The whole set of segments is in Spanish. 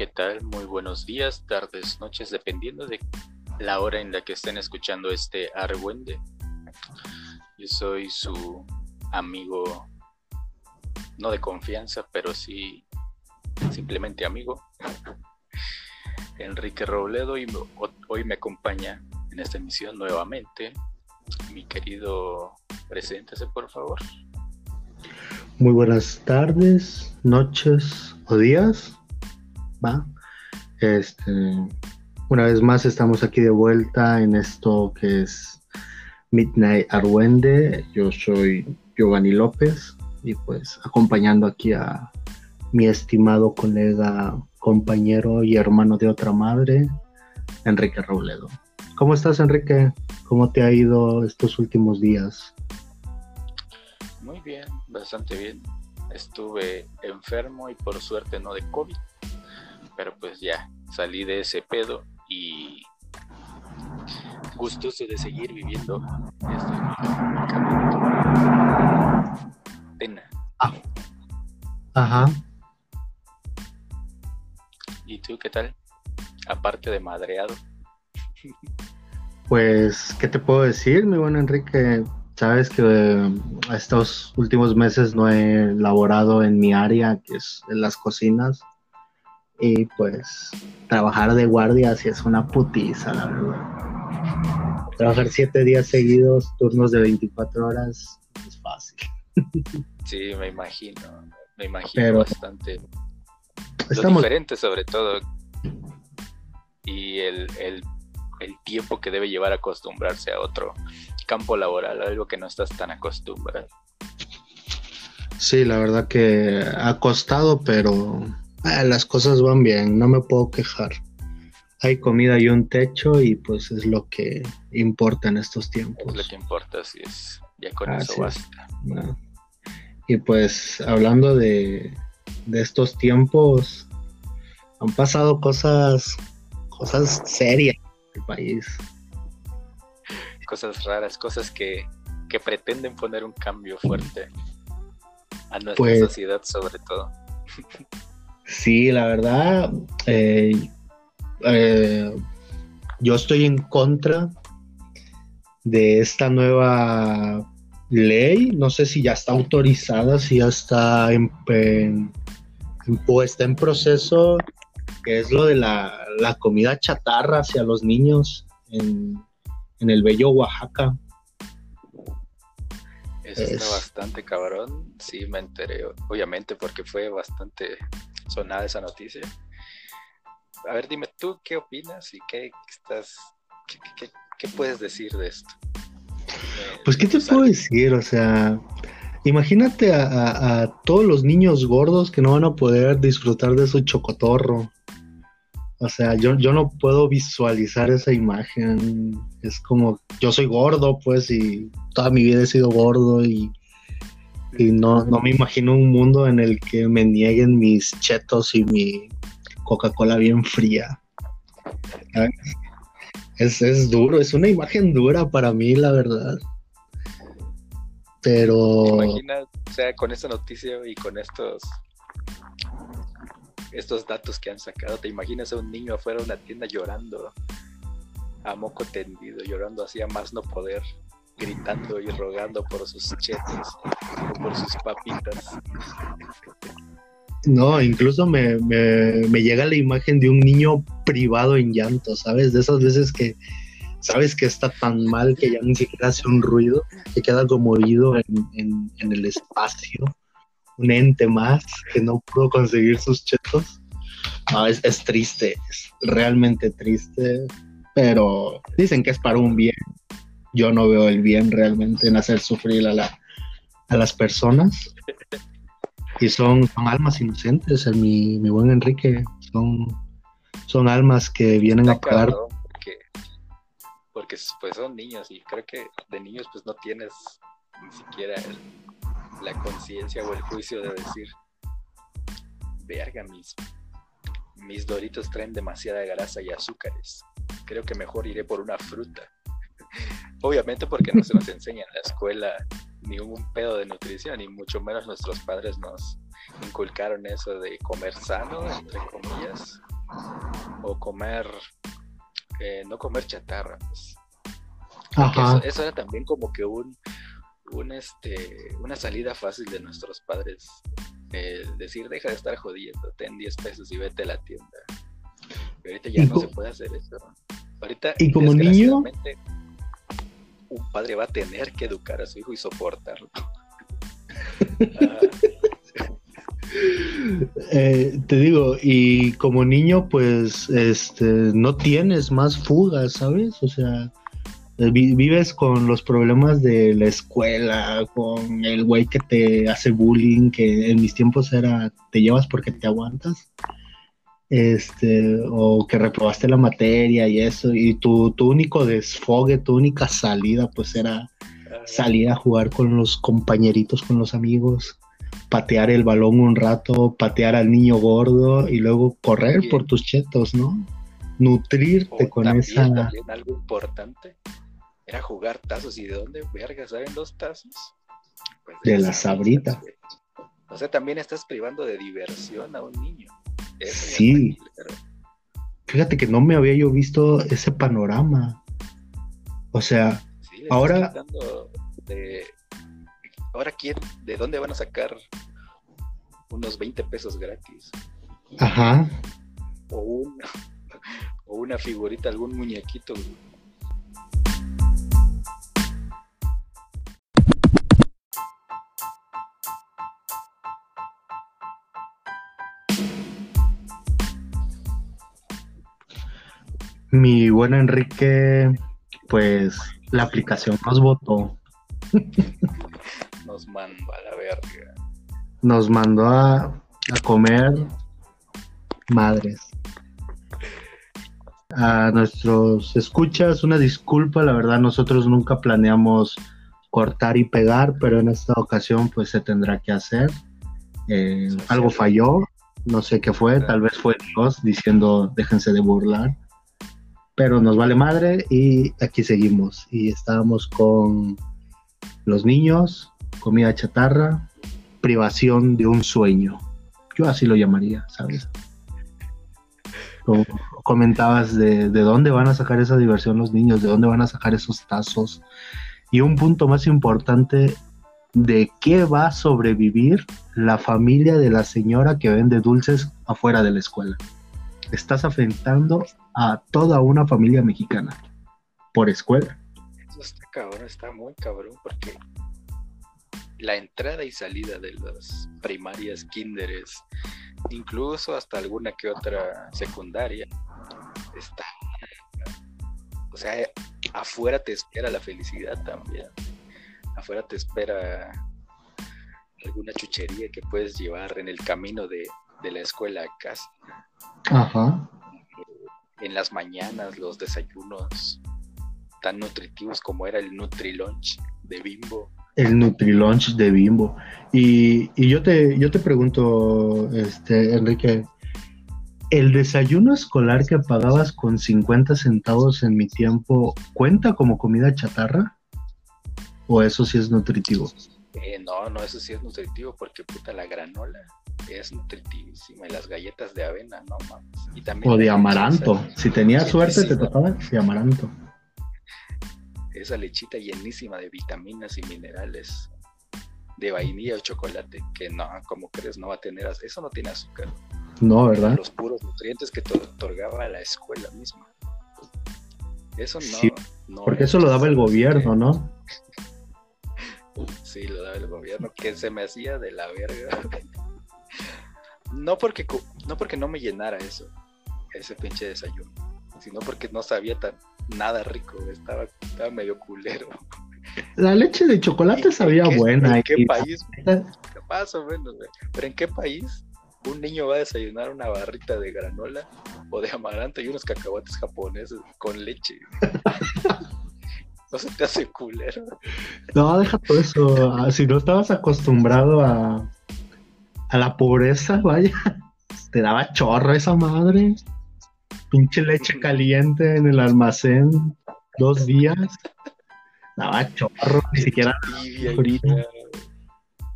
¿Qué tal? Muy buenos días, tardes, noches, dependiendo de la hora en la que estén escuchando este Argüende. Yo soy su amigo, no de confianza, pero sí simplemente amigo, Enrique Robledo, y hoy me acompaña en esta emisión nuevamente mi querido, preséntese por favor. Muy buenas tardes, noches o días. ¿Va? Este, una vez más estamos aquí de vuelta en esto que es Midnight Arwende. Yo soy Giovanni López y pues acompañando aquí a mi estimado colega, compañero y hermano de otra madre, Enrique Robledo. ¿Cómo estás, Enrique? ¿Cómo te ha ido estos últimos días? Muy bien, bastante bien. Estuve enfermo y por suerte no de COVID, pero pues ya salí de ese pedo y gustoso de seguir viviendo este pena. Ah. Ajá. ¿Y tú qué tal? Aparte de madreado. Pues, ¿qué te puedo decir, mi buen Enrique? Sabes que eh, estos últimos meses no he laborado en mi área, que es en las cocinas. Y pues trabajar de guardia sí es una putiza, la verdad. Trabajar siete días seguidos, turnos de 24 horas, es fácil. Sí, me imagino. Me imagino bastante. Estamos... diferente sobre todo. Y el, el, el tiempo que debe llevar a acostumbrarse a otro campo laboral, algo que no estás tan acostumbrado. Sí, la verdad que ha costado, pero Ah, las cosas van bien, no me puedo quejar. Hay comida y un techo y pues es lo que importa en estos tiempos. Es lo que importa, así es. Ya con eso basta. Y pues hablando de, de estos tiempos, han pasado cosas, cosas serias en el país. Cosas raras, cosas que, que pretenden poner un cambio fuerte a nuestra pues sociedad sobre todo. Sí, la verdad, eh, eh, yo estoy en contra de esta nueva ley. No sé si ya está autorizada, si ya está en, en proceso, que es lo de la, comida chatarra hacia los niños en, el bello Oaxaca. Eso está bastante cabrón, sí me enteré, obviamente, porque fue bastante sonada esa noticia. A ver, dime tú qué opinas y qué estás, qué, puedes decir de esto. Pues qué te puedo decir, o sea, imagínate a, todos los niños gordos que no van a poder disfrutar de su chocotorro. O sea, yo, yo no puedo visualizar esa imagen. Es como, yo soy gordo, pues, y toda mi vida he sido gordo y y no, no me imagino un mundo en el que me nieguen mis chetos y mi Coca-Cola bien fría. Es, es, duro, es una imagen dura para mí, la verdad. Pero. Imagina, o sea, con esta noticia y con estos estos datos que han sacado, ¿te imaginas a un niño afuera de una tienda llorando a moco tendido, llorando así a más no poder? Gritando y rogando por sus chetos o por sus papitas. No, incluso me, me, llega la imagen de un niño privado en llanto, ¿sabes? De esas veces que sabes que está tan mal que ya ni siquiera hace un ruido, que queda como oído en, el espacio, un ente más que no pudo conseguir sus chetos. Es triste, es realmente triste, pero dicen que es para un bien yo no veo el bien realmente en hacer sufrir a, la, a las personas. Y son, almas inocentes, mi, mi buen Enrique. Son, son almas que vienen a pagar. Porque, porque, pues son niños y creo que de niños pues no tienes ni siquiera la conciencia o el juicio de decir, verga, mis, mis doritos traen demasiada grasa y azúcares. Creo que mejor iré por una fruta. Obviamente porque no se nos enseña en la escuela ningún pedo de nutrición y mucho menos nuestros padres nos inculcaron eso de comer sano, entre comillas, o comer, eh, no comer chatarra. Pues. Eso, era también como que un, un este, una salida fácil de nuestros padres. decir, deja de estar jodiendo, ten 10 pesos y vete a la tienda. Y ahorita ya no se puede hacer eso. Ahorita, y como niño, un padre va a tener que educar a su hijo y soportarlo. Eh, te digo, y como niño, pues, este, no tienes más fugas, ¿sabes? O sea, eh, vives con los problemas de la escuela, con el güey que te hace bullying, que en mis tiempos era, te llevas porque te aguantas este, o que reprobaste la materia y eso, y tu, tu único desfogue, tu única salida, pues era salir a jugar con los compañeritos, con los amigos, patear el balón un rato, patear al niño gordo y luego correr por tus chetos, ¿no? Nutrirte con esa. También algo importante era jugar tazos. ¿Y de dónde, verga, saben los tazos? Pues de, la sabrita. O sea, también estás privando de diversión a un niño. Sí. Fíjate que no me había yo visto ese panorama. O sea, ahora. Ahora, ¿quién? ¿De dónde van a sacar unos 20 pesos gratis? Ajá. O, un, o una figurita, algún muñequito. Mi buen Enrique, pues la aplicación nos votó. Nos mandó a la verga. Nos mandó a, a comer madres. A nuestros escuchas, una disculpa, la verdad nosotros nunca planeamos cortar y pegar, pero en esta ocasión pues se tendrá que hacer. Eh, algo falló, no sé qué fue, tal vez fue Dios diciendo déjense de burlar pero nos vale madre y aquí seguimos. Y estábamos con los niños, comida chatarra, privación de un sueño. Yo así lo llamaría, ¿sabes? Como comentabas de, de dónde van a sacar esa diversión los niños, de dónde van a sacar esos tazos. Y un punto más importante, de qué va a sobrevivir la familia de la señora que vende dulces afuera de la escuela. Estás afectando a toda una familia mexicana por escuela. Eso está cabrón, está muy cabrón porque la entrada y salida de las primarias, kinderes, incluso hasta alguna que otra secundaria, está. O sea, afuera te espera la felicidad también. Afuera te espera alguna chuchería que puedes llevar en el camino de, de la escuela a casa. Ajá en las mañanas los desayunos tan nutritivos como era el Nutrilunch de Bimbo. El Nutrilunch de Bimbo. Y, y yo te, yo te pregunto, este, Enrique, ¿el desayuno escolar que pagabas con 50 centavos en mi tiempo cuenta como comida chatarra? ¿O eso sí es nutritivo? Eh, no, no, eso sí es nutritivo porque puta la granola es nutritivísima y las galletas de avena, no mames. Y también o de amaranto. si tenías suerte te tocaba de amaranto. Esa lechita llenísima de vitaminas y minerales de vainilla o chocolate, que no, como crees, no va a tener, eso no tiene azúcar. No, ¿verdad? Los puros nutrientes que te otorgaba la escuela misma. Eso no. no porque eso lo daba el gobierno, ¿no? Sí, lo daba el gobierno, que se me hacía de la verga. No porque, no porque no me llenara eso, ese pinche desayuno, sino porque no sabía tan nada rico, estaba, estaba medio culero. La leche de chocolate sabía buena. ¿En qué país? Más o menos, Pero ¿en qué país un niño va a desayunar una barrita de granola o de amaranto y unos cacahuates japoneses con leche? ¿No se te hace culero? No, deja todo eso. Ah, si no estabas acostumbrado a, a la pobreza, vaya, te daba chorro esa madre. Pinche leche caliente en el almacén, dos días. Estaba chorro, ni siquiera Tibia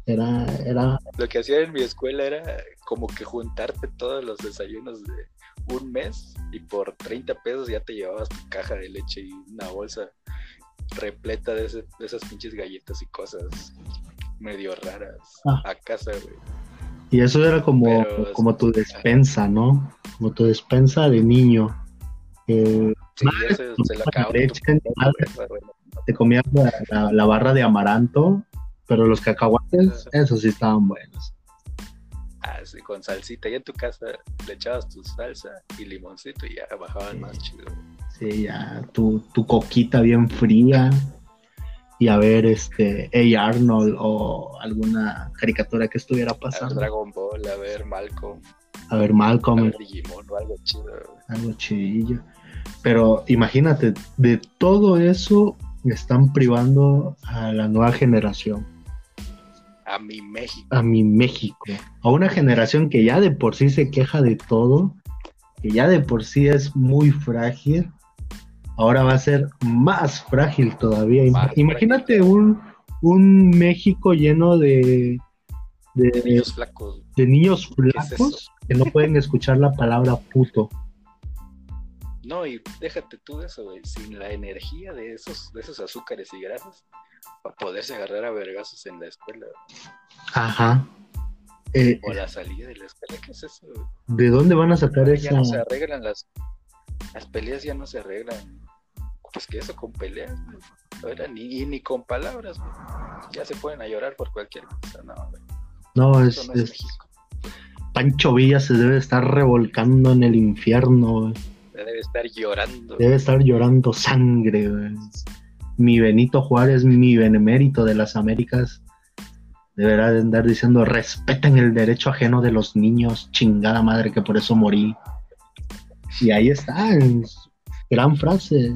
era, era, Lo que hacían en mi escuela era como que juntarte todos los desayunos de un mes y por 30 pesos ya te llevabas tu caja de leche y una bolsa repleta de, ese- de esas pinches galletas y cosas medio raras Ah. a casa, güey. y eso era como, Pero- como tu despensa, ¿no? Como tu despensa de niño. Eh, Sí, Madre, ya se, se la leche, madre. te comías la, la- la barra de amaranto, pero los cacahuates, esos sí estaban buenos. Ah, sí, con salsita. Y en tu casa le echabas tu salsa y limoncito y ya bajaban más chido. Sí, ya tu, tu coquita bien fría y a ver este Hey Arnold o alguna caricatura que estuviera A ver pasando. Dragon Ball, a ver Malcolm, A ver a Malcolm, ver Digimon o algo chido. algo chidillo. Pero imagínate, de todo eso están privando a la nueva generación, A mi México. a mi México, a una generación que ya de por sí se queja de todo, que ya de por sí es muy frágil, ahora va a ser más frágil todavía. Más Imagínate un, un México lleno de, de, Niños flacos. de niños es flacos que no pueden escuchar la palabra puto. No, y déjate tú de eso, güey. Sin la energía de esos, de esos azúcares y grasas, para poderse agarrar a vergazos en la escuela Ajá. Eh, o a la salida de la escuela. ¿Qué es eso? güey? ¿De dónde van a sacar Ya esa? no se arreglan las, las peleas, ya no se arreglan. Pues que eso con peleas, güey. Ahora ni, ni con palabras, güey. Ya se pueden a llorar por cualquier cosa, no, güey. No, es, no es es- México. Pancho Villa se debe estar revolcando en el infierno, güey. Debe estar llorando. Debe estar llorando sangre, güey. Mi Benito Juárez, mi benemérito de las Américas, deberá de andar diciendo respeten el derecho ajeno de los niños, chingada madre que por eso morí. Y ahí está, gran frase.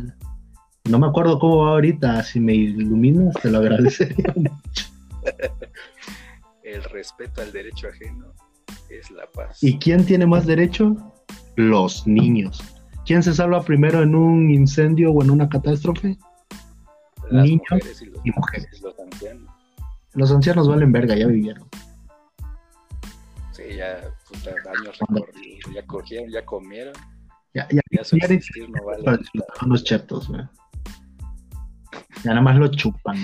No me acuerdo cómo va ahorita, si me iluminas te lo agradecería. El respeto al derecho ajeno es la paz. ¿Y quién tiene más derecho? Los niños. ¿Quién se salva primero en un incendio o en una catástrofe? Las niños mujeres y los, y mujeres. los ancianos. Los ancianos valen verga, ya vivieron. Sí, ya, puta, años recorridos. Ya cogieron, ya comieron. Ya, no vale. unos chetos. Ya nada más lo chupan.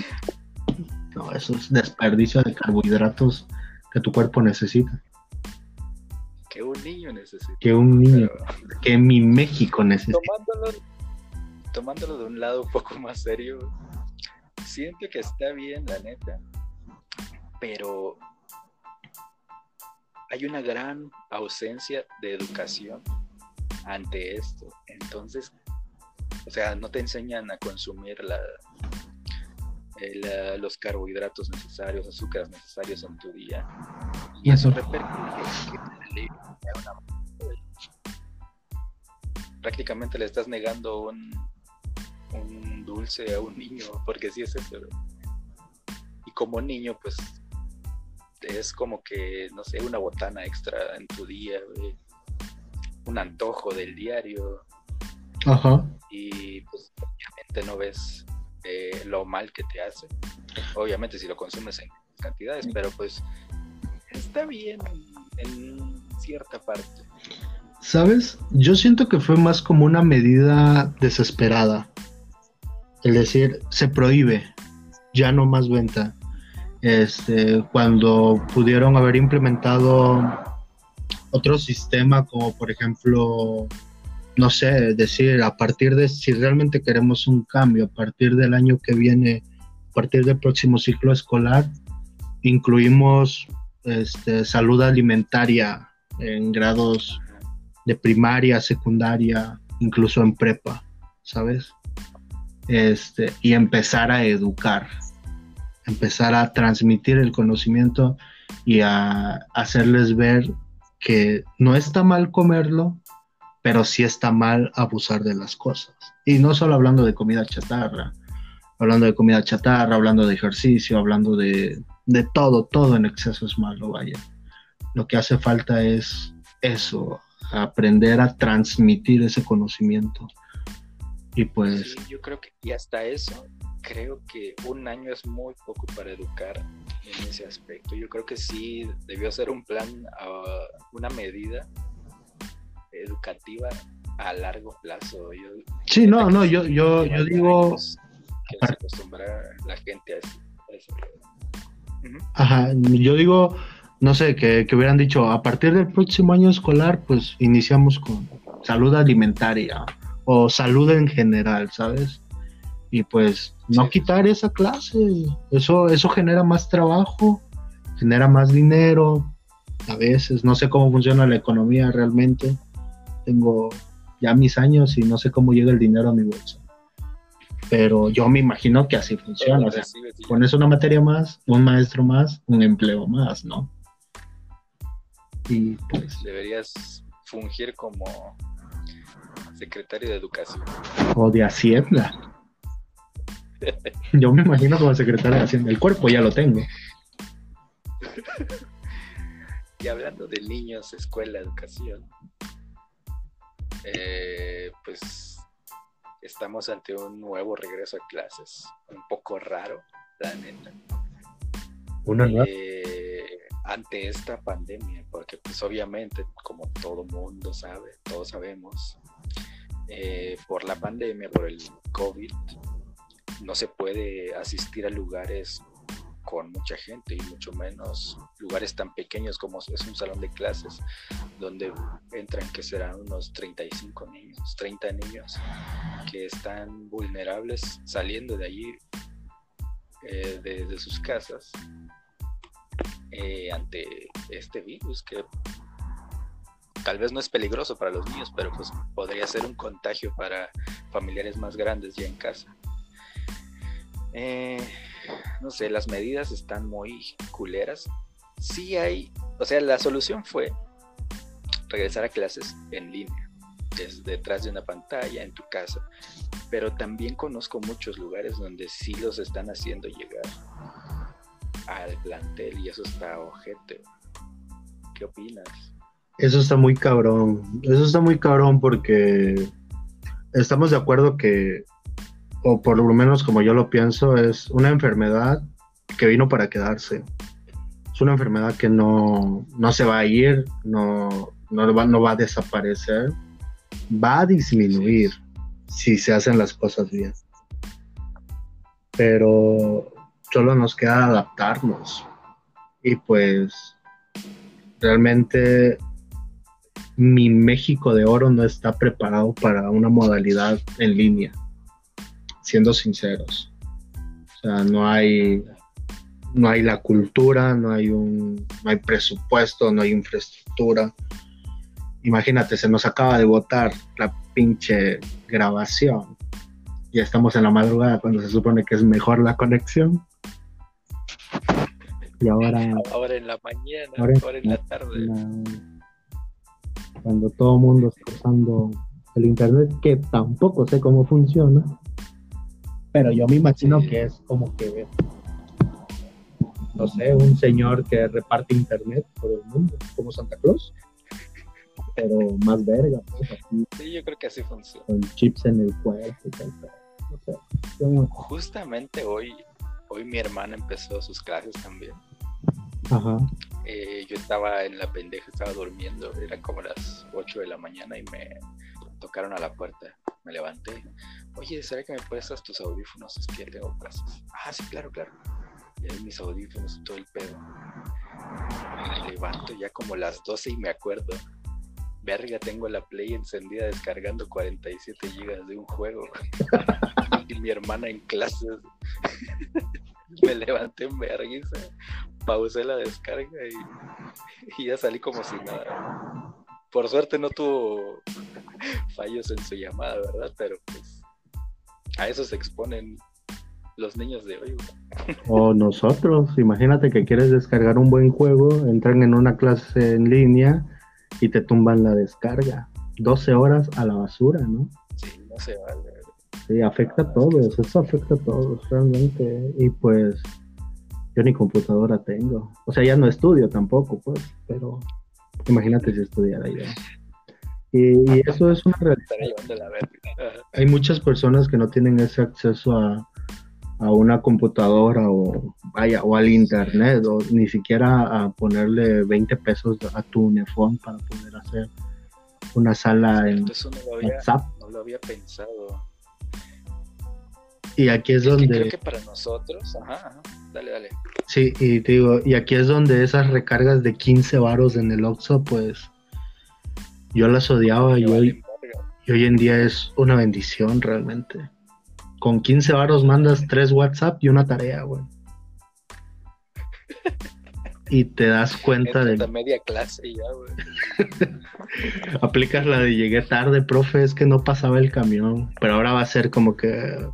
No, eso es desperdicio de carbohidratos que tu cuerpo necesita. Que un niño necesita. Que un niño, Pero que mi México necesita. tomándolo, tomándolo de un lado un poco más serio, siento que está bien, la neta. Pero hay una gran ausencia de educación ante esto. Entonces, o sea, no te enseñan a consumir la, eh, la- los carbohidratos necesarios, azúcares necesarios en tu día. Y eso repercute prácticamente le estás negando un, un dulce a un niño, porque sí es eso. Y como niño, pues es como que, no sé, una botana extra en tu día, un antojo del diario, Ajá. y pues obviamente no ves eh, lo mal que te hace. Obviamente si lo consumes en cantidades, pero pues está bien en cierta parte. ¿Sabes? Yo siento que fue más como una medida desesperada. Es decir, se prohíbe, ya no más venta. Este, cuando pudieron haber implementado otro sistema, como por ejemplo, no sé, decir, a partir de si realmente queremos un cambio, a partir del año que viene, a partir del próximo ciclo escolar, incluimos este, salud alimentaria en grados de primaria, secundaria, incluso en prepa, ¿sabes? Este, y empezar a educar, empezar a transmitir el conocimiento y a hacerles ver que no está mal comerlo, pero sí está mal abusar de las cosas. Y no solo hablando de comida chatarra, hablando de comida chatarra, hablando de ejercicio, hablando de, de todo, todo en exceso es malo, vaya. Lo que hace falta es eso, aprender a transmitir ese conocimiento. Y pues, yo creo que y hasta eso creo que un año es muy poco para educar en ese aspecto. Yo creo que sí debió ser un plan, uh, una medida educativa a largo plazo. Yo, sí, no, no, yo, yo, yo digo... Que se acostumbra la gente a eso. Ajá, yo digo, no sé, que, que, hubieran dicho, a partir del próximo año escolar, pues iniciamos con salud alimentaria o salud en general, ¿sabes? Y pues no quitar esa clase, eso, eso genera más trabajo, genera más dinero, a veces, no sé cómo funciona la economía realmente, tengo ya mis años y no sé cómo llega el dinero a mi bolsa. Pero yo me imagino que así funciona. O sea, pones una materia más, un maestro más, un empleo más, ¿no? Y pues. Deberías fungir como secretario de educación. O de Hacienda. Yo me imagino como secretario de Hacienda. El cuerpo ya lo tengo. Y hablando de niños, escuela, educación, eh, pues estamos ante un nuevo regreso a clases, un poco raro, la neta. Una eh, ante esta pandemia, porque pues obviamente, como todo mundo sabe, todos sabemos, eh, por la pandemia, por el COVID, no se puede asistir a lugares con mucha gente y mucho menos lugares tan pequeños como es un salón de clases donde entran que serán unos 35 niños, 30 niños que están vulnerables saliendo de allí eh, desde sus casas eh, ante este virus que tal vez no es peligroso para los niños, pero pues podría ser un contagio para familiares más grandes ya en casa. Eh, no sé, las medidas están muy culeras. Sí hay, o sea, la solución fue regresar a clases en línea, desde detrás de una pantalla, en tu casa. Pero también conozco muchos lugares donde sí los están haciendo llegar al plantel y eso está ojete. ¿Qué opinas? Eso está muy cabrón. Eso está muy cabrón porque estamos de acuerdo que o por lo menos como yo lo pienso, es una enfermedad que vino para quedarse. Es una enfermedad que no, se va a ir, no, no, va, no va a desaparecer, va a disminuir si se hacen las cosas bien. Pero solo nos queda adaptarnos. Y pues realmente mi México de oro no está preparado para una modalidad en línea siendo sinceros. O sea, no hay, no hay la cultura, no hay un, no hay presupuesto, no hay infraestructura. Imagínate, se nos acaba de votar la pinche grabación. Ya estamos en la madrugada cuando se supone que es mejor la conexión. Y ahora. Ahora en la mañana, ahora, en la tarde. cuando todo el mundo está usando el internet, que tampoco sé cómo funciona pero yo me imagino que es como que, no sé, un señor que reparte internet por el mundo, como Santa Claus, pero más verga, pues, Sí, yo creo que así funciona. Con chips en el cuerpo y tal, no sé. Justamente hoy, hoy mi hermana empezó sus clases también. Ajá. Eh, yo estaba en la pendeja, estaba durmiendo, eran como las 8 de la mañana y me tocaron a la puerta. Me levanté, oye, ¿será que me prestas tus audífonos? Es que tengo clases. Ah, sí, claro, claro. Mis audífonos todo el pedo. Me levanto ya como las 12 y me acuerdo. Verga, tengo la Play encendida descargando 47 gigas de un juego. y mi hermana en clases. me levanté en vergüenza, pausé la descarga y, y ya salí como si nada. Por suerte no tuvo fallos en su llamada, ¿verdad? Pero pues a eso se exponen los niños de hoy. O nosotros, imagínate que quieres descargar un buen juego, entran en una clase en línea y te tumban la descarga. 12 horas a la basura, ¿no? Sí, no se vale. Sí, afecta a todos, eso afecta a todos realmente. Y pues yo ni computadora tengo. O sea, ya no estudio tampoco, pues, pero imagínate si estudiara ya. Y, eso es una realidad. Hay muchas personas que no tienen ese acceso a, a una computadora o vaya o al internet o ni siquiera a ponerle 20 pesos a tu uniforme para poder hacer una sala en Eso no lo había, WhatsApp. no lo había pensado. Y aquí es Es que donde creo que para nosotros, ajá, ajá, dale, dale. Sí, y te digo, y aquí es donde esas recargas de 15 varos en el Oxxo, pues yo las odiaba y hoy, y hoy en día es una bendición realmente. Con 15 varos mandas tres WhatsApp y una tarea, güey. Y te das cuenta de... media clase ya, güey. Aplicas la de llegué tarde, profe, es que no pasaba el camión. Pero ahora va a ser como que,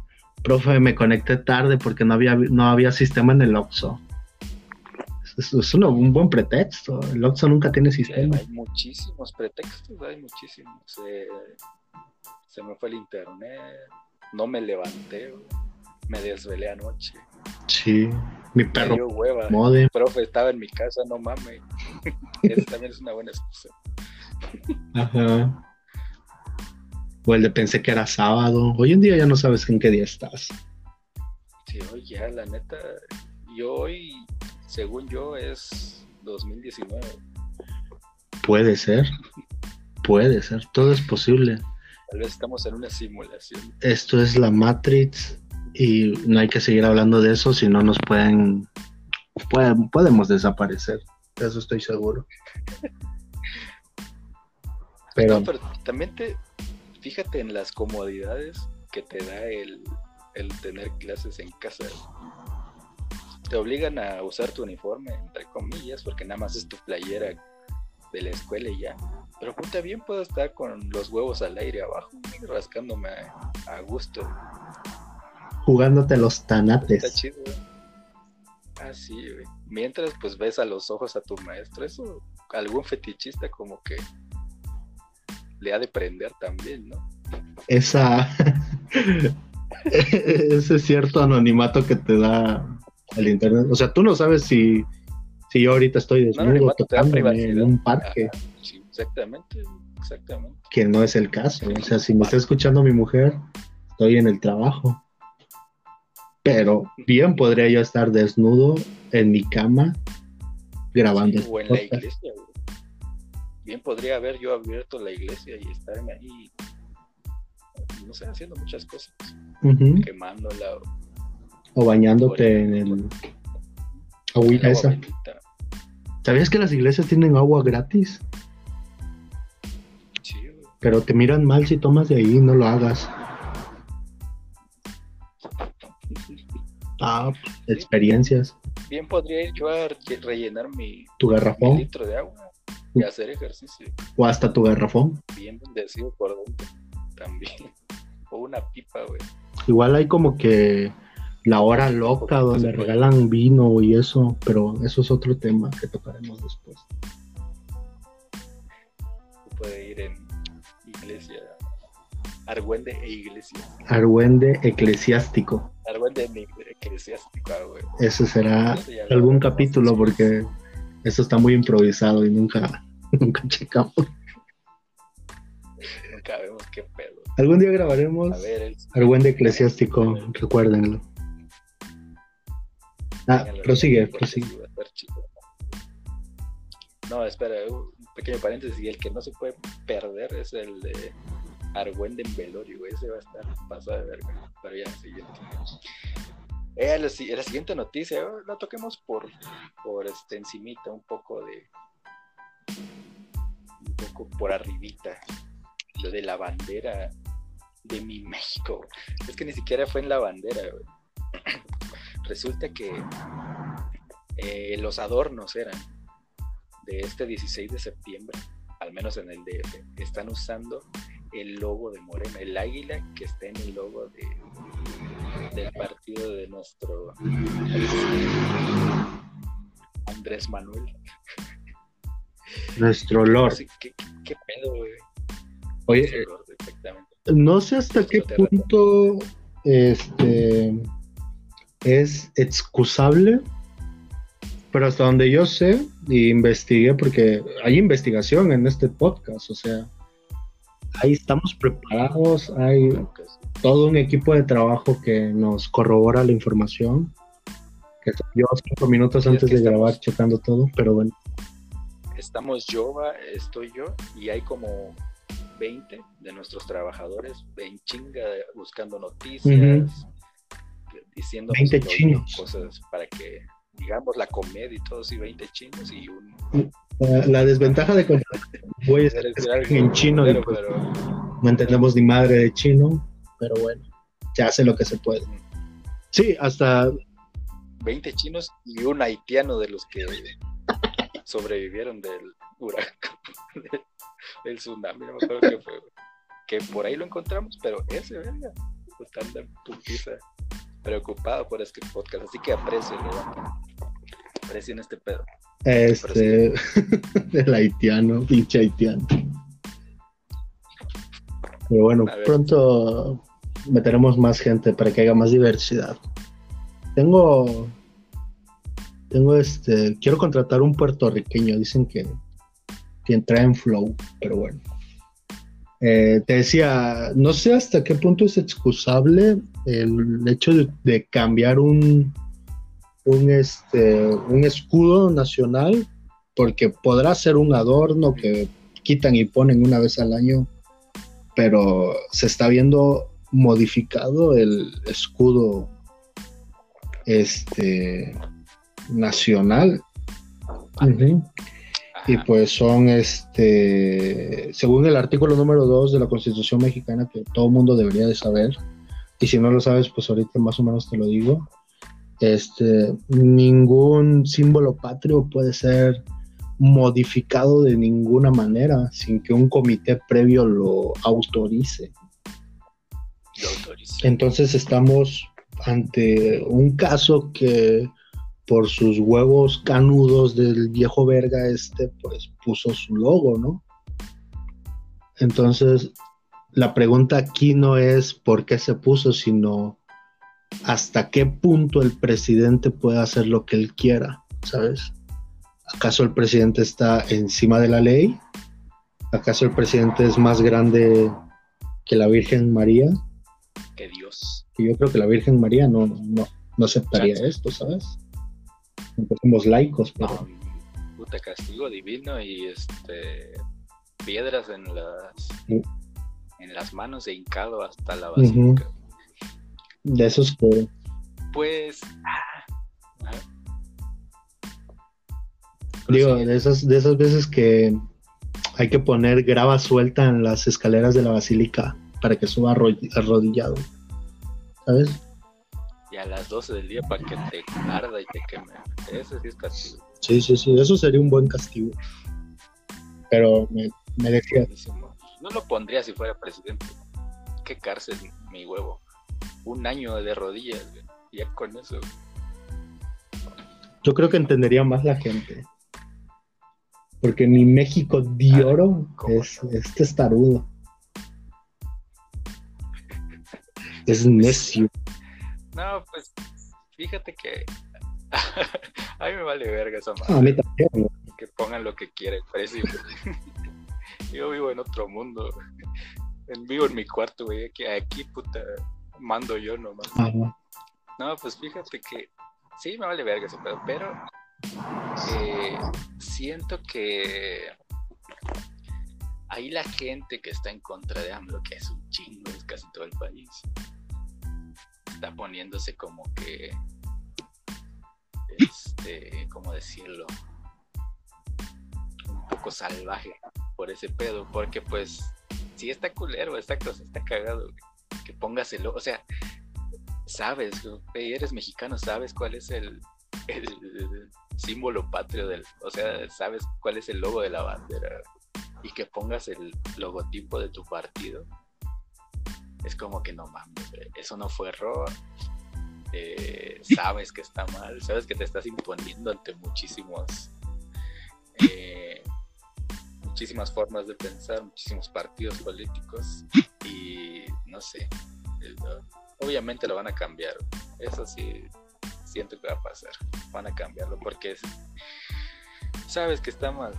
profe, me conecté tarde porque no había, no había sistema en el Oxxo. Es, es una- un buen pretexto. El Oxxo nunca tiene sistema. Hay muchísimos pretextos, hay muchísimos. Eh, se me fue el internet, no me levanté, me desvelé anoche. Sí, mi perro dio hueva. mode. Profe, estaba en mi casa, no mames. Esa también es una buena excusa. Ajá. O el de pensé que era sábado. Hoy en día ya no sabes en qué día estás. Sí, hoy ya, la neta, yo hoy, según yo, es 2019. Puede ser. Puede ser. Todo es posible. Tal vez estamos en una simulación. Esto es la Matrix y no hay que seguir hablando de eso si no nos pueden, pueden podemos desaparecer. De Eso estoy seguro. Pero No, pero también te, fíjate en las comodidades que te da el, el tener clases en casa. Te obligan a usar tu uniforme, entre comillas, porque nada más es tu playera de la escuela y ya. Pero puta, bien puedo estar con los huevos al aire abajo, rascándome a, gusto. jugándote los Está tanates. chido. güey. Ah, sí, güey. Mientras pues ves a los ojos a tu maestro, eso algún fetichista como que le ha de prender también, ¿no? Esa ese cierto anonimato que te da el internet. O sea, tú no sabes si, si yo ahorita estoy desnudo tocándome en un parque. Ajá, sí, exactamente, exactamente. que no es el caso. O sea, si me está escuchando mi mujer, estoy en el trabajo. Pero bien podría yo estar desnudo en mi cama grabando. Sí, o en la iglesia, güey. Bien podría haber yo abierto la iglesia y estarme ahí, no sé, haciendo muchas cosas, Ujú. quemándola o O bañándote en el agüita agua esa. bendita. ¿Sabías que las iglesias tienen agua gratis? Sí, güey. Pero te miran mal si tomas de ahí, no lo hagas. Ah, experiencias. Bien podría ir yo a re- rellenar mi, Tu mi garrafón litro de agua y hacer ejercicio. o hasta tu garrafón. Bien bendecido por dentro también. O una pipa, güey. Igual hay como que la hora loca donde regalan vino y eso, pero eso es otro tema que tocaremos después. Puede ir en iglesia. Argüende e iglesia. Argüende eclesiástico. Argüende en eclesiástica, güey. Ese será Eso lo algún capítulo porque eso está muy improvisado y nunca, nunca checamos. Nunca vemos qué pedo. Algún día grabaremos A ver, el. Argüende eclesiástico, recuérdenlo. Ah, prosigue, prosigue. No, espera, un pequeño paréntesis. Y el que no se puede perder es el de Argüende en velorio, güey. Ese va a estar pasado de verga. Pero ya, siguiente. Eh, la, si- la siguiente noticia, eh, la toquemos por, por este, encimita, un poco de. Un poco por arribita. Lo de la bandera de mi México. Es que ni siquiera fue en la bandera, güey. Resulta que eh, los adornos eran de este 16 de septiembre, al menos en el DF, están usando el logo de Morena, el águila que está en el logo de, del partido de nuestro Andrés Manuel. Nuestro Lord. Así, ¿Qué, qué, qué pedo, güey? Oye, Nuestro Lord, exactamente. no sé hasta qué punto este es excusable, pero hasta donde yo sé y investigué, porque hay investigación en este podcast, o sea, ahí estamos preparados, hay todo un equipo de trabajo que nos corrobora la información. Que yo cinco minutos antes de grabar checando todo, pero bueno. Estamos yo, estoy yo, y hay como 20 de nuestros trabajadores en chinga buscando noticias, diciendo 20 chinos. cosas para que digamos la comedia y todo, y 20 chinos y un... La, desventaja de voy a en chino, pues, no entendemos ni madre de chino, pero bueno, se hace lo que se puede. Sí, hasta... 20 chinos y un haitiano de los que sobrevivieron del huracán, del tsunami, no me acuerdo qué fue, que por ahí lo encontramos, pero ese, verga, está de putiza, preocupado por este podcast, así que aprecio, aprecien este pedo. Este, el haitiano, pinche haitiano. Pero bueno, pronto meteremos más gente para que haya más diversidad. Tengo. Tengo este. Quiero contratar un puertorriqueño. Dicen que, que entra en flow, pero bueno. Eh, te decía, no sé hasta qué punto es excusable el hecho de, cambiar un, un, este, un escudo nacional, porque podrá ser un adorno que quitan y ponen una vez al año, pero se está viendo modificado el escudo este nacional. Y pues son, este, según el artículo número 2 de la Constitución mexicana, que todo el mundo debería de saber, y si no lo sabes, pues ahorita más o menos te lo digo, este, ningún símbolo patrio puede ser modificado de ninguna manera sin que un comité previo lo autorice. Entonces estamos ante un caso que por sus huevos canudos del viejo verga este, pues puso su logo, ¿no? Entonces, la pregunta aquí no es por qué se puso, sino hasta qué punto el presidente puede hacer lo que él quiera, ¿sabes? ¿Acaso el presidente está encima de la ley? ¿Acaso el presidente es más grande que la Virgen María? Que Dios. Y yo creo que la Virgen María no, no, no aceptaría esto, ¿sabes? Somos laicos, pero... puta castigo divino y este piedras en las en las manos de hincado hasta la basílica. De esos que pues digo, de esas, de esas veces que hay que poner grava suelta en las escaleras de la basílica para que suba arrodillado. ¿Sabes? Y a las 12 del día para que te arda y te queme. Eso sí es castigo. Sí, sí, sí, eso sería un buen castigo. Pero me, me decía. No lo pondría si fuera presidente. Qué cárcel, mi huevo. Un año de rodillas, ya con eso. Yo creo que entendería más la gente. Porque mi México de ah, oro es, es testarudo. es necio. No, pues fíjate que a mí me vale verga esa madre. a mí también. Que pongan lo que quieran, parece. Yo vivo en otro mundo. Vivo en mi cuarto, güey. Aquí, puta, mando yo nomás. No, pues fíjate que sí me vale verga ese pedo, pero eh, siento que ahí la gente que está en contra de AMLO, que es un chingo, es casi todo el país, está poniéndose como que, este, ¿cómo decirlo? Un poco salvaje por ese pedo, porque pues, si está culero, esta cosa está cagado, que póngaselo, o sea, sabes, eres mexicano, sabes cuál es el, el símbolo patrio del, o sea, sabes cuál es el logo de la bandera y que pongas el logotipo de tu partido, es como que no mames, eso no fue error. Eh, sabes que está mal, sabes que te estás imponiendo ante muchísimos, eh, muchísimas formas de pensar, muchísimos partidos políticos y no sé, obviamente lo van a cambiar, eso sí, siento que va a pasar, van a cambiarlo porque sabes que está mal.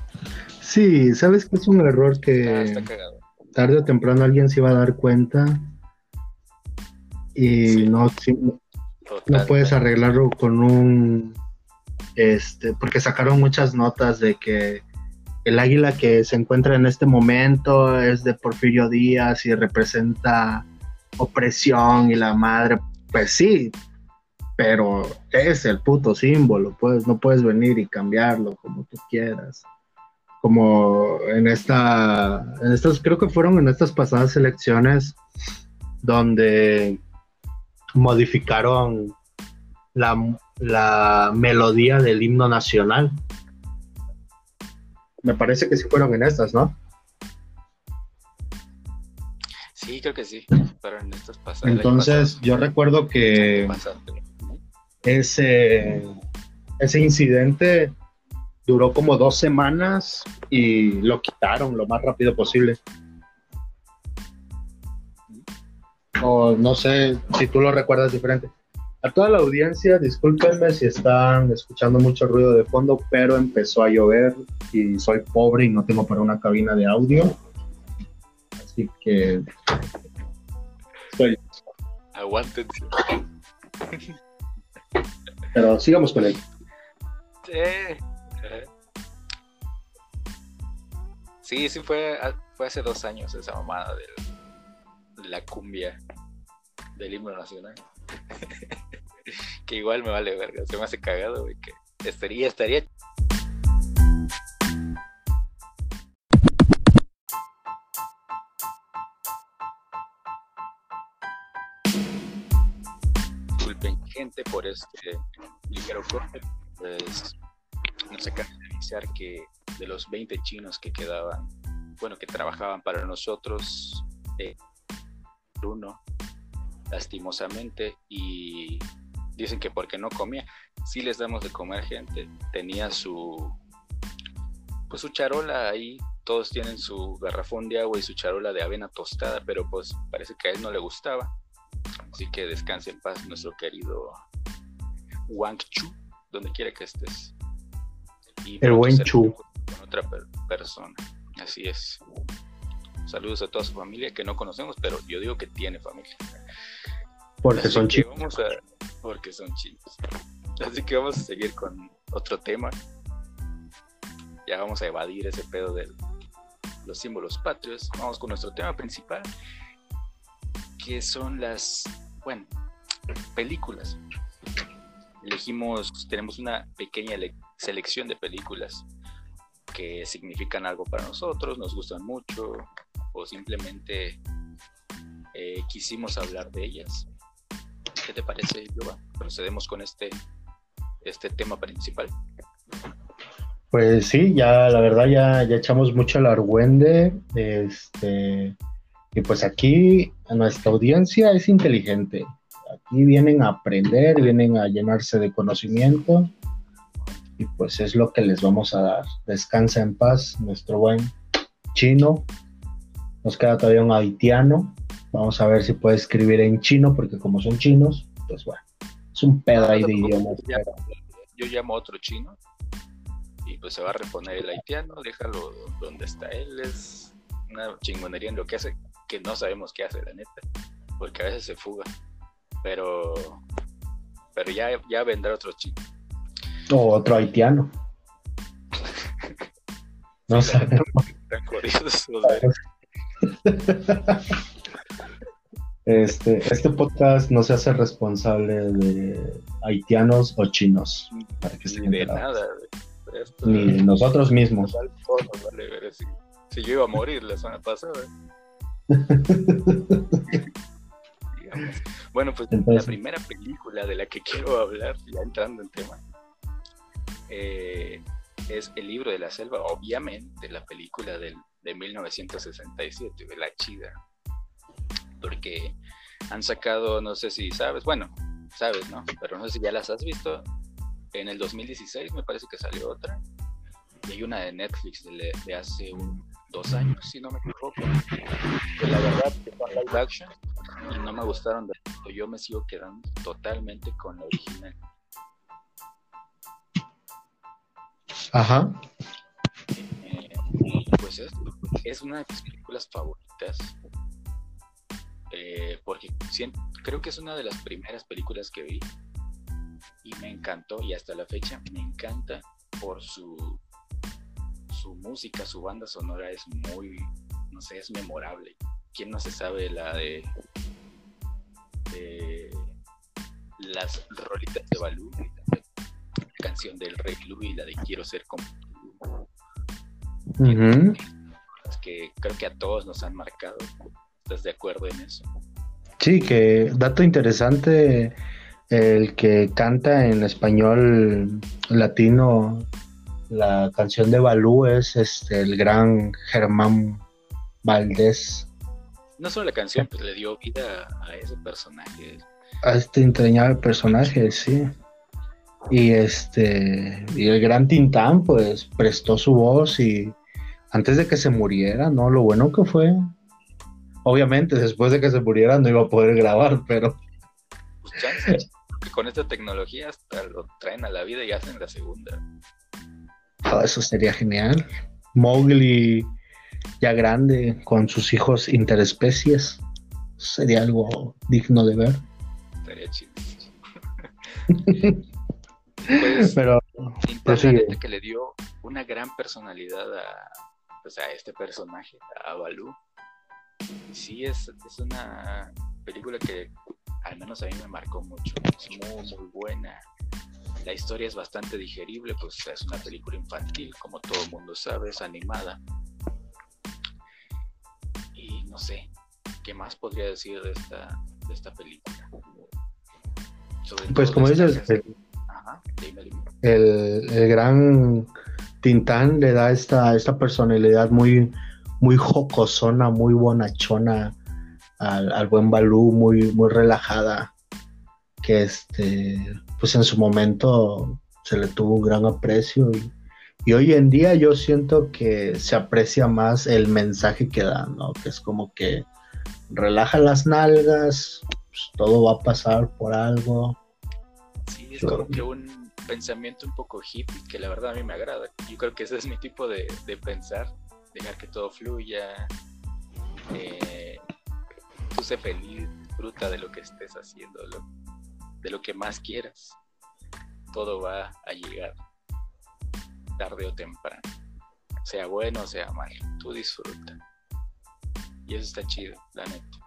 Sí, sabes que es un error que... está cagado tarde o temprano alguien se iba a dar cuenta y Sí. no, no puedes arreglarlo con un este porque sacaron muchas notas de que el águila que se encuentra en este momento es de Porfirio Díaz y representa opresión y la madre pues sí pero es el puto símbolo pues no puedes venir y cambiarlo como tú quieras como en esta en estas creo que fueron en estas pasadas elecciones donde modificaron la, la melodía del himno nacional. Me parece que sí fueron en estas, ¿no? Sí, creo que sí. Pero en estas pasadas. Entonces, yo recuerdo que ese, ese incidente duró como dos semanas y lo quitaron lo más rápido posible. O no sé si tú lo recuerdas diferente. A toda la audiencia, discúlpenme si están escuchando mucho ruido de fondo, pero empezó a llover y soy pobre y no tengo para una cabina de audio. Así que estoy. Aguántense. Pero sigamos con él. Sí. Sí, sí fue, fue hace dos años esa mamada del- de la cumbia del himno nacional. que igual me vale verga, se me hace cagado, güey, que estaría, estaría disculpen gente por este ligero corte, pues nos acaban de avisar que de los 20 chinos que quedaban, bueno, que trabajaban para nosotros, eh, uno, lastimosamente, y dicen que porque no comía, sí les damos de comer gente, tenía su, pues su charola ahí, todos tienen su garrafón de agua y su charola de avena tostada, pero pues parece que a él no le gustaba. Así que descanse en paz nuestro querido Wang Chu, donde quiera que estés. Y El buen Chu. Con otra per- persona. Así es. Saludos a toda su familia que no conocemos, pero yo digo que tiene familia. Porque Así son chicos. Vamos a, porque son chinos. Así que vamos a seguir con otro tema. Ya vamos a evadir ese pedo de los símbolos patrios. Vamos con nuestro tema principal, que son las, bueno, películas. Elegimos, tenemos una pequeña ele- selección de películas que significan algo para nosotros, nos gustan mucho, o simplemente eh, quisimos hablar de ellas. ¿Qué te parece, Yoba? Procedemos con este, este tema principal. Pues sí, ya la verdad ya, ya echamos mucho al argüende. Este, y pues aquí nuestra audiencia es inteligente. Aquí vienen a aprender, vienen a llenarse de conocimiento. Y pues es lo que les vamos a dar. Descansa en paz, nuestro buen chino. Nos queda todavía un haitiano. Vamos a ver si puede escribir en chino, porque como son chinos, pues bueno, es un pedo ahí de idiomas. Yo llamo a otro chino y pues se va a reponer el haitiano, déjalo donde está él, es una chingonería en lo que hace, que no sabemos qué hace, la neta, porque a veces se fuga, pero pero ya, ya vendrá otro chino. O otro haitiano. No sabemos. Están de- Este, este podcast no se hace responsable de haitianos o chinos, para que ni de nada. Esto- Ni de nosotros mismos. Vale si, si yo iba a morir la semana pasada. Bueno, pues Entonces- la primera película de la que quiero hablar, ya entrando en tema, eh, es El libro de la selva, obviamente la película del, de 1967, de La Chida. Porque han sacado, no sé si sabes, bueno, sabes, ¿no? Pero no sé si ya las has visto. En el 2016 me parece que salió otra. Y hay una de Netflix de, de hace un- dos años, si no me equivoco. Que la verdad que son live action y no me gustaron de yo me sigo quedando totalmente con la original. Ajá. Eh, pues es, es una de mis películas favoritas favoritas. Eh, porque creo que es una de las primeras películas que vi y me encantó y hasta la fecha me encanta por su su música, su banda sonora es muy, no sé, es memorable. ¿Quién no se sabe la de, las rolitas de Balú? La canción del Rey Louis, la de Quiero ser como que creo que a todos nos han marcado. ¿Estás de acuerdo en eso? Sí, que dato interesante, el que canta en español latino la canción de Balú es este, el gran Germán Valdés. No solo la canción, pues le dio vida a ese personaje. A este entrañable personaje, sí. Y este, y el gran Tintán, pues prestó su voz y antes de que se muriera, ¿no? Lo bueno que fue. Obviamente, después de que se muriera no iba a poder grabar, pero. Pues con esta tecnología hasta lo traen a la vida y hacen la segunda. Oh, eso sería genial. Mowgli ya grande, con sus hijos interespecies. Sería algo digno de ver. Estaría chido. pues, Pero pues que le dio una gran personalidad a, pues, a este personaje, a Balú. Sí, es, es una película que al menos a mí me marcó mucho. Es muy, muy buena. La historia es bastante digerible, pues es una película infantil, como todo el mundo sabe, es animada. Y no sé, ¿qué más podría decir de esta, de esta película? pues como dices, el, el, gran Tintán le da esta, esta personalidad muy, muy jocosona, muy bonachona al, al buen Balú, muy, muy relajada, que este pues en su momento se le tuvo un gran aprecio y, hoy en día yo siento que se aprecia más el mensaje que da, ¿no? Que es como que relaja las nalgas, pues, todo va a pasar por algo. Sí, es como que un pensamiento un poco hippie que la verdad a mí me agrada. Yo creo que ese es mi tipo de, pensar, dejar que todo fluya, eh, tú sé feliz, disfruta de lo que estés haciendo, de lo que más quieras. Todo va a llegar tarde o temprano. Sea bueno o sea malo. Tú disfruta. Y eso está chido, la neta.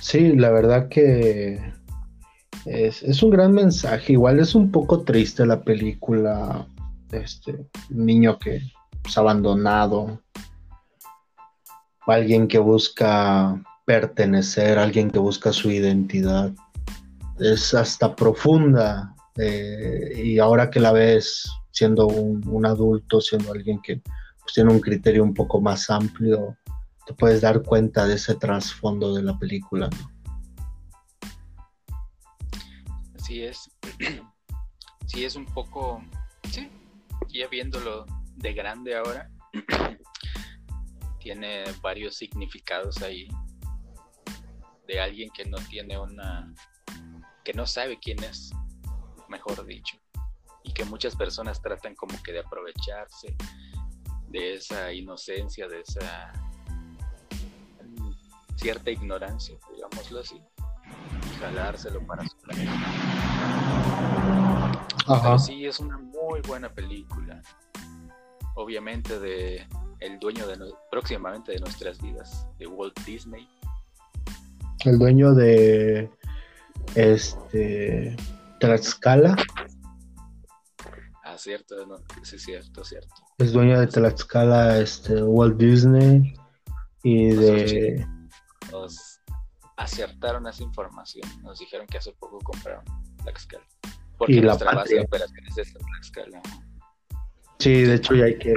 Sí, la verdad que es, un gran mensaje. Igual es un poco triste la película. Este niño que es abandonado. Alguien que busca pertenecer, alguien que busca su identidad. Es hasta profunda eh, y ahora que la ves siendo un, adulto, siendo alguien que pues, tiene un criterio un poco más amplio, te puedes dar cuenta de ese trasfondo de la película. Así es. Sí, es un poco, sí, ya viéndolo de grande ahora, tiene varios significados ahí de alguien que no tiene una, que no sabe quién es, mejor dicho, y que muchas personas tratan como que de aprovecharse de esa inocencia, de esa cierta ignorancia, digámoslo así, y jalárselo para su planeta. Pero sí, es una muy buena película. Obviamente de el dueño de próximamente de nuestras vidas, de Walt Disney, el dueño de este Tlaxcala. Ah, cierto, sí, cierto, cierto. Es dueño de Tlaxcala, este, Walt Disney y de... Nos acertaron esa información, nos dijeron que hace poco compraron Tlaxcala. Porque y nuestra la base de operaciones es Tlaxcala. Sí, de hecho ya hay que,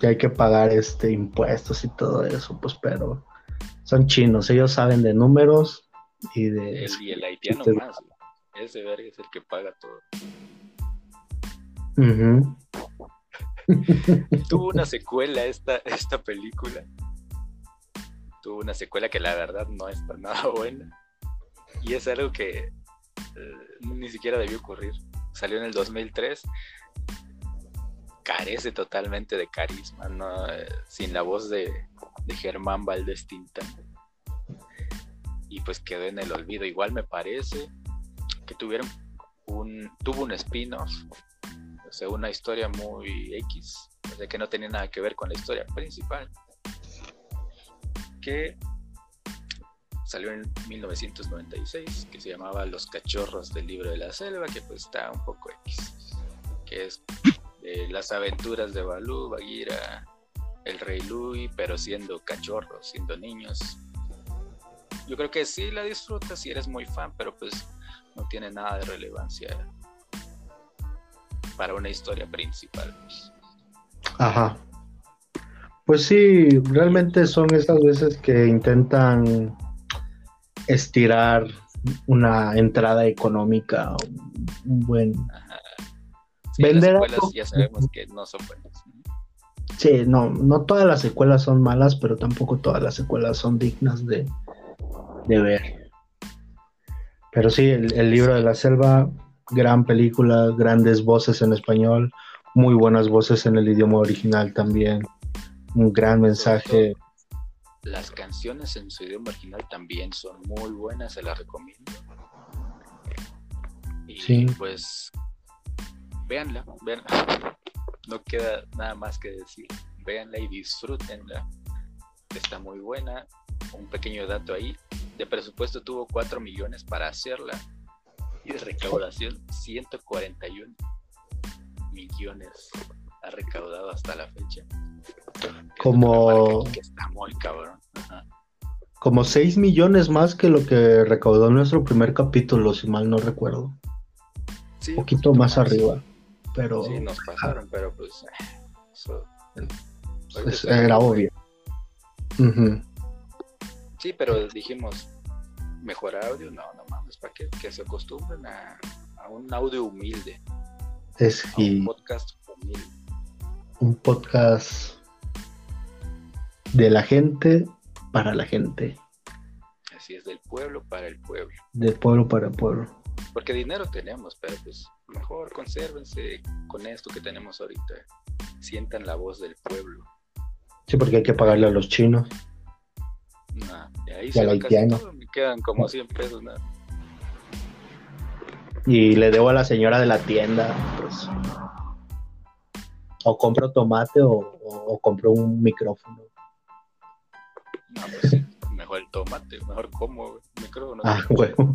ya hay que pagar este impuestos y todo eso, pues pero son chinos, ellos saben de números y de... y el haitiano más, ese verga es el que paga todo. Tuvo una secuela esta, esta película. Tuvo una secuela que la verdad no está nada buena. Y es algo que eh, ni siquiera debió ocurrir. Salió en el 2003. Carece totalmente de carisma. Eh, sin la voz de, Germán Valdés Tintán. Y pues quedó en el olvido. Igual me parece que tuvieron un, tuvo un spin-off, o sea, una historia muy X, o sea, que no tenía nada que ver con la historia principal, que salió en 1996, que se llamaba Los cachorros del libro de la selva, que pues está un poco X, que es las aventuras de Balú, Bagheera, el rey Louis, pero siendo cachorros, siendo niños. Yo creo que sí la disfrutas si eres muy fan, pero pues no tiene nada de relevancia para una historia principal. Ajá. Pues sí, realmente son esas veces que intentan estirar una entrada económica, un buen vender ya sabemos que no son buenas. Sí, no, no todas las secuelas son malas, pero tampoco todas las secuelas son dignas de, de ver. Pero sí, el, libro de la selva, gran película, grandes voces en español, muy buenas voces en el idioma original también, un gran mensaje. Las canciones en su idioma original también son muy buenas, se las recomiendo. Y sí. pues véanla, véanla. No queda nada más que decir. Véanla y disfrútenla. Está muy buena. Un pequeño dato ahí. De presupuesto tuvo 4 millones para hacerla. Y de recaudación 141 millones ha recaudado hasta la fecha. Como... está muy cabrón. Como 6 millones más que lo que recaudó nuestro primer capítulo, si mal no recuerdo. un poquito más arriba pero... Sí, nos pasaron, pero pues... Eso, pues, era obvio. Sí, pero dijimos, mejor audio, no, no mames, para que, que se acostumbren a, a, un audio humilde. Es un podcast humilde. Un podcast de la gente para la gente. Así es, del pueblo para el pueblo. Del pueblo para el pueblo. Porque dinero tenemos, pero pues mejor consérvense con esto que tenemos ahorita. Sientan la voz del pueblo. Sí, porque hay que pagarle a los chinos. Nah, y ahí se me quedan como 100 pesos, nada. Y le debo a la señora de la tienda, pues. O compro tomate o, compro un micrófono. No, pues mejor el tomate, mejor como micrófono. Ah, bueno.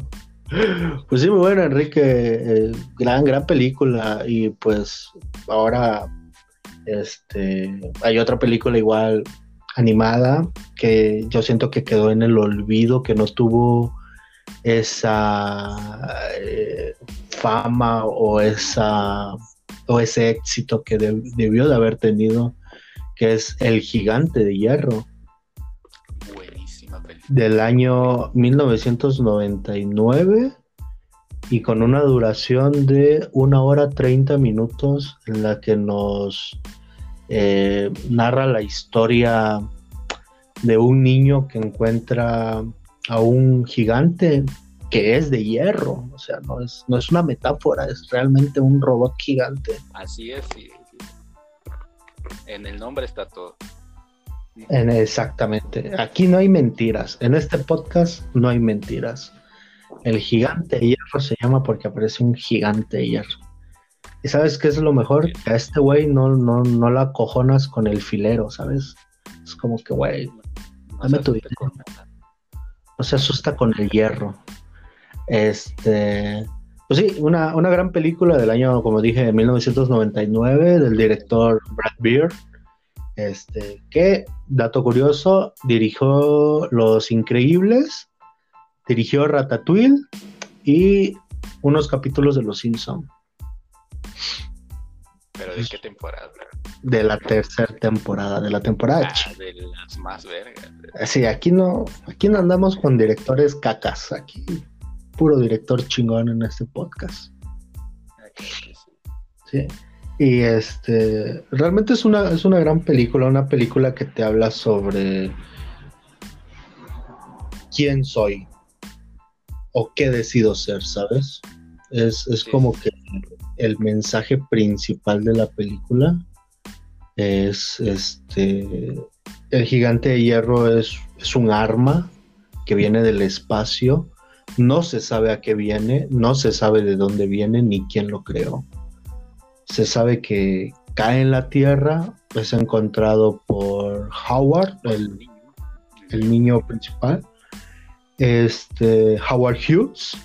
Pues sí, muy bueno, Enrique. Eh, gran, gran película. Y pues ahora este, hay otra película igual animada que yo siento que quedó en el olvido, que no tuvo esa eh, fama o esa o ese éxito que debió de haber tenido, que es El Gigante de Hierro del año 1999 y con una duración de una hora 30 minutos en la que nos eh, narra la historia de un niño que encuentra a un gigante que es de hierro, o sea, no es, no es una metáfora, es realmente un robot gigante. Así es, en el nombre está todo exactamente. Aquí no hay mentiras. En este podcast no hay mentiras. El gigante hierro se llama porque aparece un gigante hierro. ¿Y sabes qué es lo mejor? Que a este güey no, no, no la cojonas con el filero, ¿sabes? Es como que, güey, dame tu dinero. No se asusta con el hierro. Este. Pues sí, una, una gran película del año, como dije, de 1999, del director Brad Beard este, que, dato curioso, dirigió Los Increíbles, dirigió Ratatouille y unos capítulos de Los Simpson. ¿Pero de qué temporada? De la tercera temporada, de la temporada. Ah, de las más vergas. Sí, aquí no, aquí no andamos con directores cacas, aquí puro director chingón en este podcast. Sí. Y este, realmente es una, es una gran película, una película que te habla sobre quién soy o qué decido ser, ¿sabes? Es, es como que el mensaje principal de la película es este el gigante de hierro es, es un arma que viene del espacio. No se sabe a qué viene, no se sabe de dónde viene ni quién lo creó. Se sabe que cae en la Tierra, es encontrado por Howard, el, el niño principal, este Howard Hughes,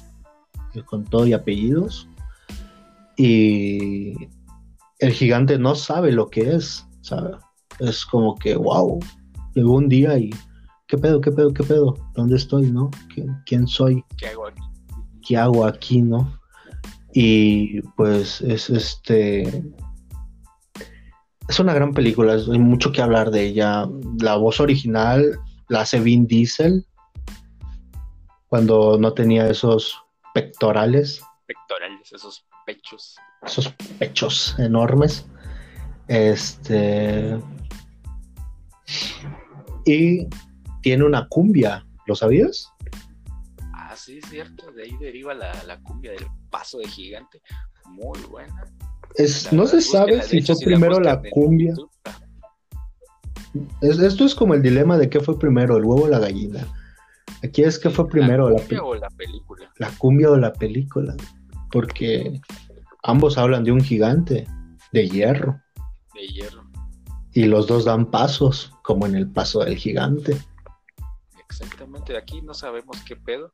con todo y apellidos, y el gigante no sabe lo que es, ¿sabe? Es como que, wow, llegó un día y, ¿qué pedo, qué pedo, qué pedo? ¿Dónde estoy, no? ¿Quién soy? ¿Qué hago aquí? ¿Qué hago aquí, no? Y pues es este... Es una gran película, hay mucho que hablar de ella. La voz original la hace Vin Diesel cuando no tenía esos pectorales. Pectorales, esos pechos. Esos pechos enormes. Este. Y tiene una cumbia, ¿lo sabías? Ah, sí, es cierto. De ahí deriva la, cumbia del paso de gigante. Muy buena. Es, no se sabe si fue primero la, cumbia. esto es como el dilema de qué fue primero, el huevo o la gallina. Aquí es que fue primero la cumbia o la película. La cumbia o la película. Porque ambos hablan de un gigante de hierro. De hierro. Y los dos dan pasos, como en el paso del gigante. Exactamente, aquí no sabemos qué pedo.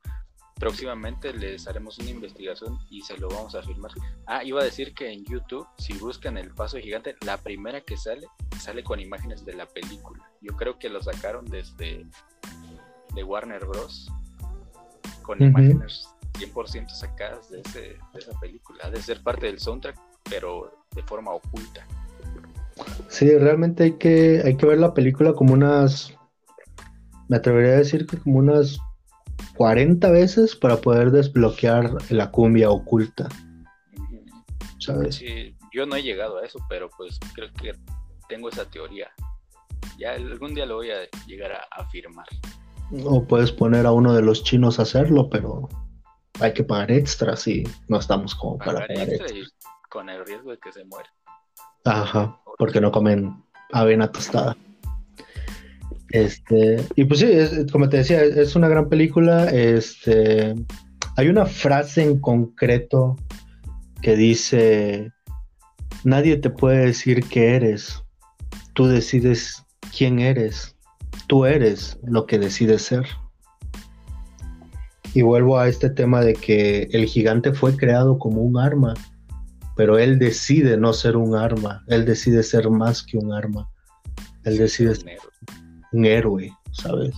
Próximamente les haremos una investigación y se lo vamos a firmar. Ah, iba a decir que en YouTube, si buscan el paso gigante, la primera que sale, sale con imágenes de la película. Yo creo que lo sacaron desde de Warner Bros. con imágenes 100% sacadas de, ese, de esa película. Ha de ser parte del soundtrack, pero de forma oculta. Sí, realmente hay que, hay que ver la película como unas, me atrevería a decir que como unas 40 veces para poder desbloquear la cumbia oculta. ¿Sabes? yo no he llegado a eso, pero pues creo que tengo esa teoría. Ya algún día lo voy a llegar a afirmar. O puedes poner a uno de los chinos a hacerlo, pero hay que pagar extra si no estamos como para pagar extra. con el riesgo de que se muera. Ajá, porque no comen avena tostada. Este, y pues sí, como te decía, es una gran película. Este, hay una frase en concreto que dice: Nadie te puede decir qué eres, tú decides quién eres tú eres lo que decides ser. Y vuelvo a este tema de que el gigante fue creado como un arma, pero él decide no ser un arma, él decide ser más que un arma, él decide ser un héroe, ¿sabes?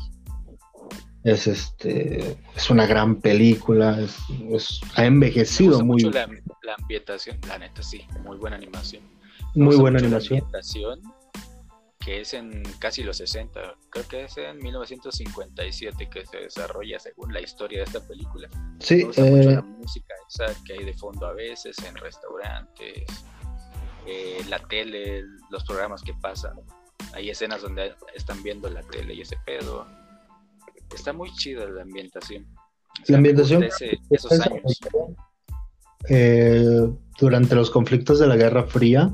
Es este, es una gran película, ha envejecido muy mucho la, la, ambientación, la neta sí, muy buena animación. Muy buena animación que es en casi los 60, creo que es en 1957 que se desarrolla según la historia de esta película. Sí, Me eh... mucho la música esa que hay de fondo a veces en restaurantes, eh, la tele, los programas que pasan. Hay escenas donde están viendo la tele y ese pedo. Está muy chida la ambientación. la ambientación. esos años. Eh, durante los conflictos de la Guerra Fría.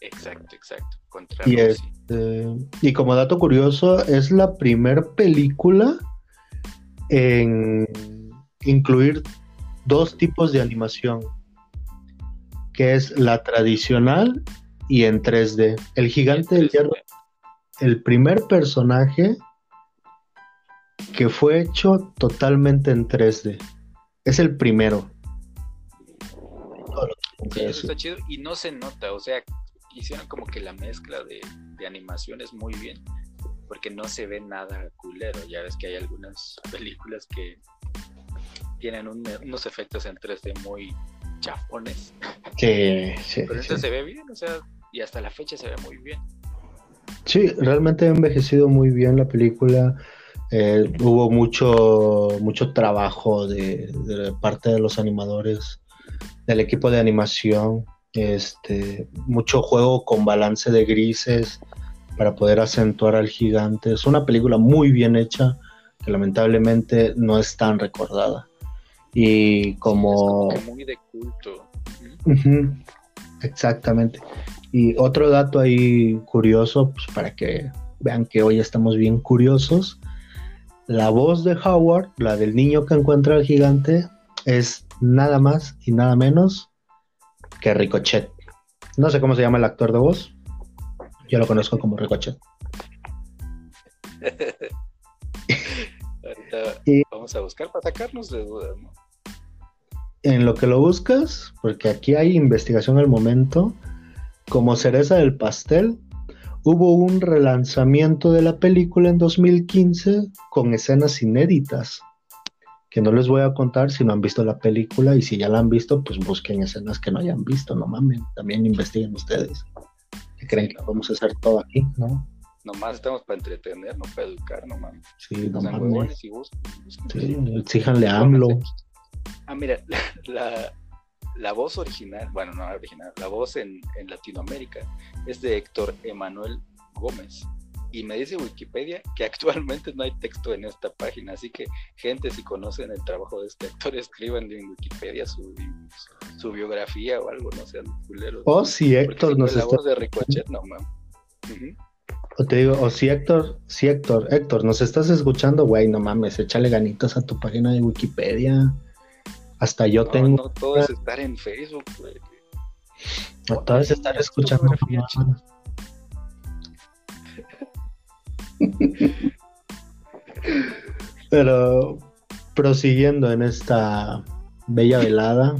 Exacto, exacto. y, este, y como dato curioso, es la primera película en incluir dos tipos de animación, que es la tradicional y en 3D. El gigante del hierro, el primer personaje que fue hecho totalmente en 3D. Es el primero. eso está chido y no se nota, o sea, hicieron como que la mezcla de, animaciones muy bien, porque no se ve nada culero. Ya ves que hay algunas películas que tienen unos efectos en 3D muy chafones. Sí, sí. Pero esto se ve bien, o sea, y hasta la fecha se ve muy bien. Sí, realmente ha envejecido muy bien la película. Eh, hubo mucho, mucho trabajo de, de, parte de los animadores, del equipo de animación este, mucho juego con balance de grises para poder acentuar al gigante. Es una película muy bien hecha que lamentablemente no es tan recordada. Y como... muy de culto. Exactamente. Y otro dato ahí curioso, pues para que vean que hoy estamos bien curiosos. La voz de Howard, la del niño que encuentra al gigante, es nada más y nada menos que Ricochet. No sé cómo se llama el actor de voz. Yo lo conozco como Ricochet. vamos a buscar para sacarnos de dudas, ¿no? En lo que lo buscas, porque aquí hay investigación al momento, como cereza del pastel, hubo un relanzamiento de la película en 2015 con escenas inéditas, que no les voy a contar si no han visto la película y si ya la han visto, pues busquen escenas que no hayan visto, no mames, también investiguen ustedes. ¿Qué creen que vamos a hacer todo aquí, no? Nomás estamos para entretener, no para educar, no mames. Sí, no mames. Y sí, exíjanle a AMLO. Ah, mira, la, la voz original, bueno, no original, la voz en, Latinoamérica es de Héctor Emanuel Gómez. Y me dice Wikipedia que actualmente no hay texto en esta página, así que gente si conocen el trabajo de este actor, escriban en Wikipedia su, su biografía o algo, no sean culeros. O si Héctor nos la voz de Ricochet, no mames. O te digo, o si Héctor, si Héctor, Héctor, nos estás escuchando, güey, no mames, échale ganitos a tu página de Wikipedia. Hasta yo tengo. No todo es estar en Facebook, güey. No todo es estar escuchando. Pero prosiguiendo en esta bella velada,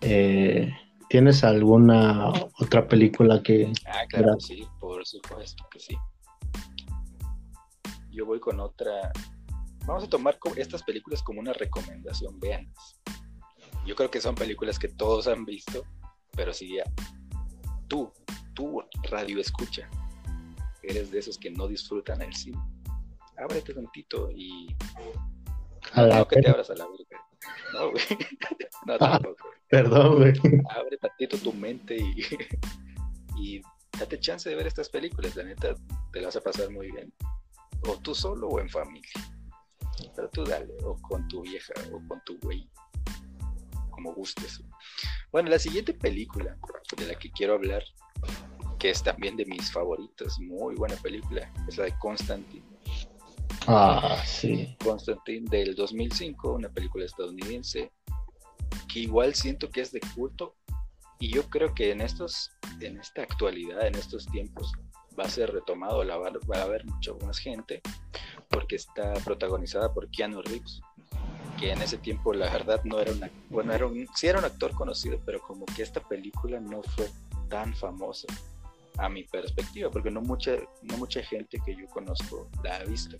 eh, ¿tienes alguna otra película que... Ah, claro, sí, por supuesto que sí. Yo voy con otra vamos a tomar estas películas como una recomendación, veanlas. Yo creo que son películas que todos han visto, pero si ya tú, tú radio escucha, eres de esos que no disfrutan el cine, ábrete tantito y no, que te abras a la verga. No, güey. No, ah, tampoco. perdón, güey. Abre tantito tu mente y, y date chance de ver estas películas. La neta, te las vas a pasar muy bien. O tú solo o en familia. Pero tú dale, o con tu vieja, o con tu güey, como gustes. Bueno, la siguiente película de la que quiero hablar, que es también de mis favoritas, muy buena película, es la de Constantine. Ah, sí. Constantine del 2005, una película estadounidense, que igual siento que es de culto, y yo creo que en estos, en esta actualidad, en estos tiempos, va a ser retomado, la va, va a haber mucha más gente, porque está protagonizada por Keanu Reeves, que en ese tiempo la verdad no era una, bueno, era un, sí era un actor conocido, pero como que esta película no fue tan famosa a mi perspectiva, porque no mucha, no mucha gente que yo conozco la ha visto.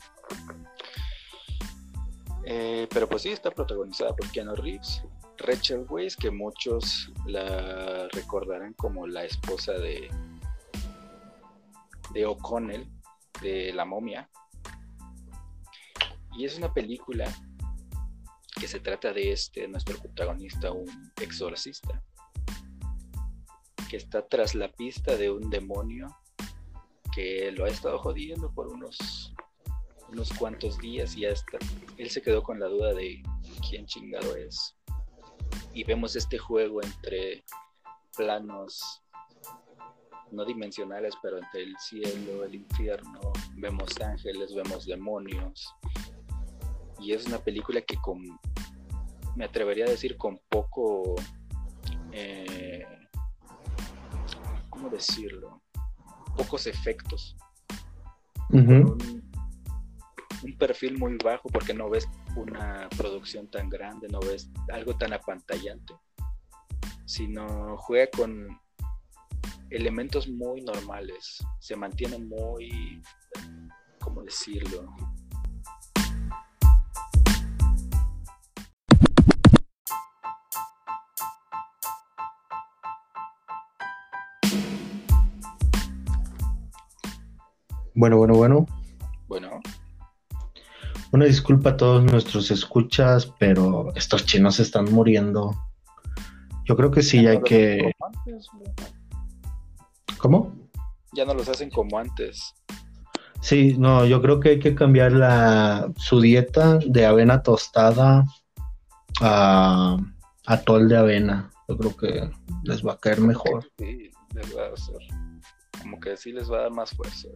Eh, pero pues sí, está protagonizada por Keanu Reeves, Rachel Weisz, que muchos la recordarán como la esposa de, de O'Connell, de La momia, y es una película que se trata de este, nuestro protagonista, un exorcista, que está tras la pista de un demonio que lo ha estado jodiendo por unos, unos cuantos días y hasta él se quedó con la duda de quién chingado es. Y vemos este juego entre planos no dimensionales, pero entre el cielo, el infierno, vemos ángeles, vemos demonios, y es una película que con, me atrevería a decir, con poco, eh, ¿cómo decirlo? Pocos efectos. un, perfil muy bajo porque no ves una producción tan grande, no ves algo tan apantallante, sino juega con elementos muy normales, se mantiene muy, ¿cómo decirlo? Bueno, bueno, bueno. Bueno. Una disculpa a todos nuestros escuchas, pero estos chinos están muriendo. Yo creo que sí hay que. ¿Cómo? Ya no los hacen como antes. Sí, no, yo creo que hay que cambiar la, su dieta de avena tostada a atol de avena. Yo creo que les va a caer mejor. Sí, les va a hacer. como que sí les va a dar más fuerza.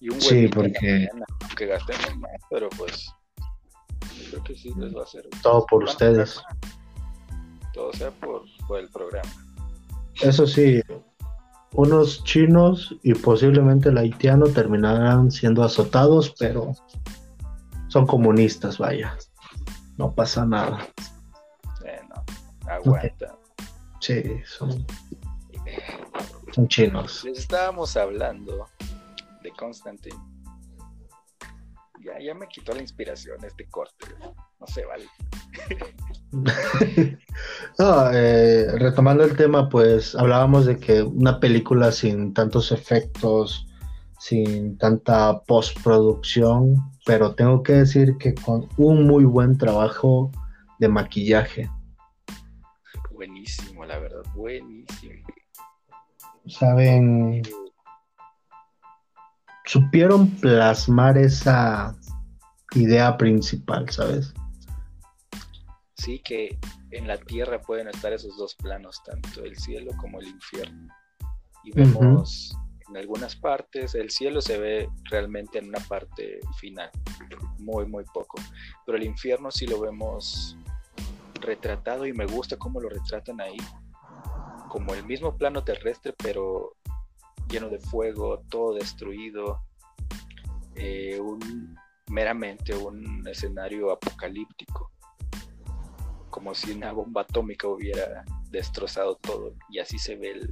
Y un Sí, porque- aunque gasten más, pero pues yo creo que sí les va a hacer. Todo por Bueno, ustedes. Todo sea por, por el programa. Eso sí, unos chinos y posiblemente el haitiano terminarán siendo azotados, pero son comunistas, vaya. No pasa nada. Eh, no, aguanta. Sí, son, son chinos. Les estábamos hablando de Constantine. Ya, ya me quitó la inspiración este corte. No se vale. No, eh, retomando el tema, pues hablábamos de que una película sin tantos efectos, sin tanta postproducción, pero tengo que decir que con un muy buen trabajo de maquillaje. Buenísimo, la verdad, buenísimo. Saben, supieron plasmar esa idea principal, ¿sabes? Sí que en la tierra pueden estar esos dos planos, tanto el cielo como el infierno. Y vemos en algunas partes, el cielo se ve realmente en una parte final, muy, muy poco. Pero el infierno sí lo vemos retratado y me gusta cómo lo retratan ahí. Como el mismo plano terrestre, pero lleno de fuego, todo destruido. eh, un, meramente un escenario apocalíptico como si una bomba atómica hubiera destrozado todo y así se ve el,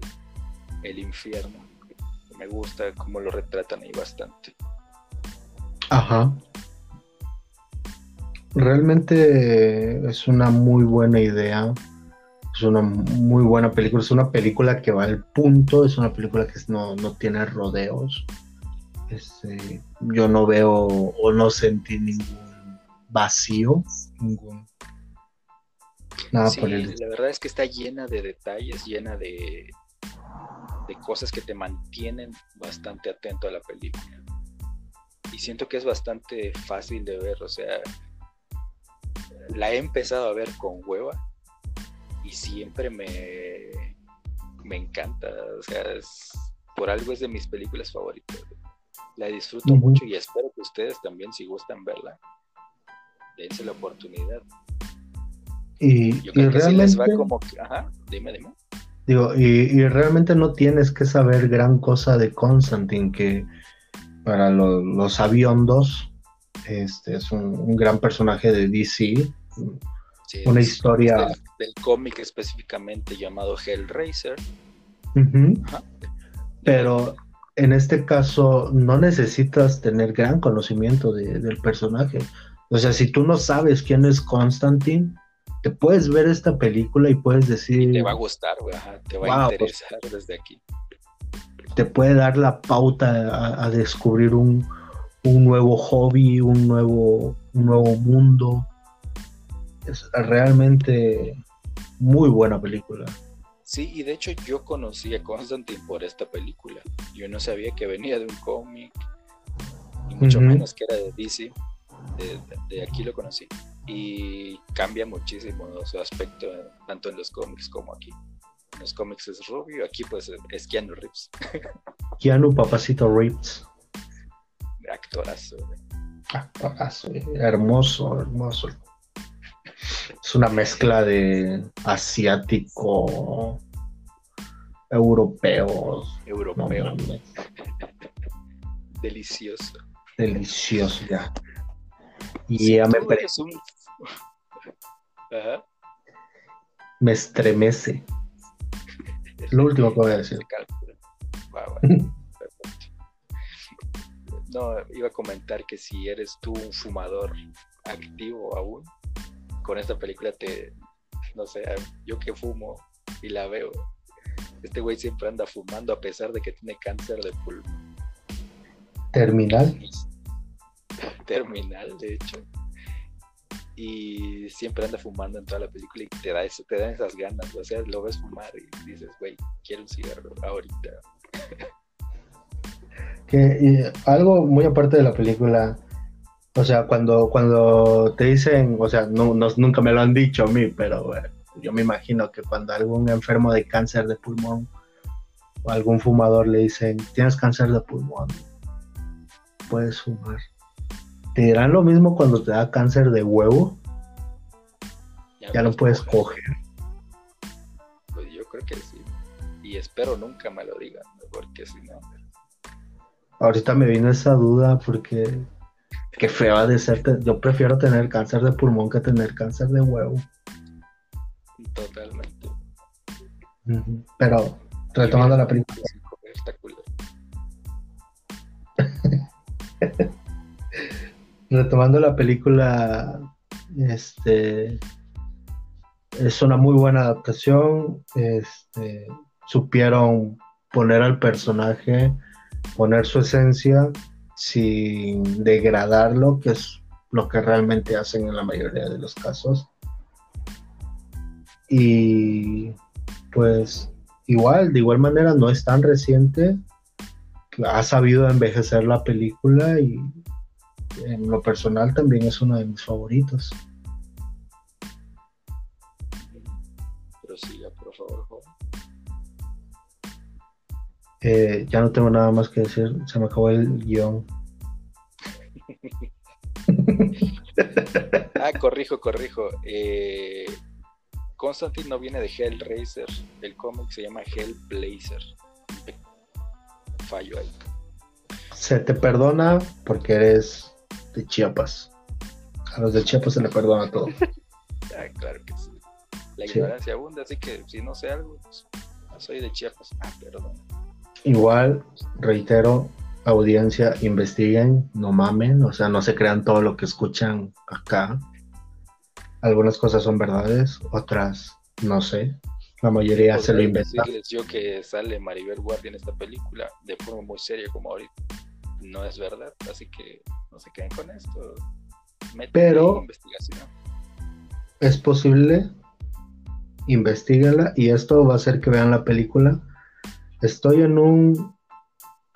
el infierno. Me gusta cómo lo retratan ahí bastante. Ajá. Realmente es una muy buena idea. Es una muy buena película. Es una película que va al punto. Es una película que no, no tiene rodeos. Este, yo no veo o no sentí ningún vacío. Ningún. Nada Sí, por el la verdad es que está llena de detalles, llena de, de cosas que te mantienen bastante atento a la película. Y siento que es bastante fácil de ver, o sea, la he empezado a ver con hueva y siempre me, me encanta, o sea, es- por algo es de mis películas favoritas. La disfruto mucho y espero que ustedes también, si gustan verla, dense la oportunidad. Y, Yo y creo que sí les va realmente- como que, ajá, dime, dime. Digo, y, y realmente no tienes que saber gran cosa de Constantine, que para lo- los aviondos este, es un, un gran personaje de DC. Sí, Una historia- Del, del cómic específicamente llamado Hellraiser. Pero en este caso no necesitas tener gran conocimiento de- del personaje. O sea, si tú no sabes quién es Constantine, te puedes ver esta película y puedes decir, Te va a gustar, güey, te va a pues. interesar desde aquí. te puede dar la pauta a, a descubrir un, un nuevo hobby, un nuevo, un nuevo mundo. Es realmente muy buena película. Sí, y de hecho yo conocí a Constantine por esta película. Yo no sabía que venía de un cómic, y mucho menos que era de DC. De, aquí lo conocí. Y cambia muchísimo su aspecto, tanto en los cómics como aquí. En los cómics es rubio, aquí pues es Keanu Reeves, Keanu Papacito Reeves. actorazo. Actorazo, hermoso, hermoso. Es una mezcla de asiático, europeo. No Europeo, delicioso. delicioso ya. Y Sí, ya me, un- Ajá. me estremece. Lo último que voy a decir. Va. No, iba a comentar que si eres tú un fumador activo aún, con esta película te, no sé, yo que fumo y la veo, este güey siempre anda fumando a pesar de que tiene cáncer de pulmón Terminal. terminal, de hecho. Y siempre anda fumando en toda la película y te da eso, te dan esas ganas, o sea, lo ves fumar y dices, güey, quiero un cigarro ahorita. Que, y algo muy aparte de la película, o sea, cuando, cuando te dicen, o sea, no, no- nunca me lo han dicho a mí, pero bueno, yo me imagino que cuando algún enfermo de cáncer de pulmón o algún fumador le dicen, tienes cáncer de pulmón, puedes fumar. ¿Te dirán lo mismo cuando te da cáncer de huevo? Ya, no puedes coger. Pues yo creo que sí. Y espero nunca me lo digan, porque si no... Ahorita me vino esa duda porque qué feo ha de ser. Yo prefiero tener cáncer de pulmón que tener cáncer de huevo. Totalmente. Pero retomando la película. retomando la película, este es una muy buena adaptación. Este, supieron poner al personaje, poner su esencia sin degradarlo, que es lo que realmente hacen en la mayoría de los casos. Y pues igual, de igual manera, no es tan reciente. Ha sabido envejecer la película y en lo personal también es uno de mis favoritos. Eh, ya no tengo nada más que decir, se me acabó el guion. ah, corrijo, corrijo. Eh, Constantine no viene de Hellraiser, el cómic se llama Hellblazer. Fallo ahí. Se te perdona porque eres de Chiapas. A los de Chiapas se le perdona todo. ah, claro que sí. La ignorancia abunda, así que si no sé algo, pues, soy de Chiapas. Ah, perdón. Igual, reitero, audiencia, investiguen, no mamen, o sea, no se crean todo lo que escuchan acá. Algunas cosas son verdades, otras no sé. La mayoría se lo inventa. yo que sale Maribel Guardia en esta película de forma muy seria como ahorita. No es verdad, así que no se queden con esto. Pero es posible, investiguenla y esto va a hacer que vean la película. Estoy en un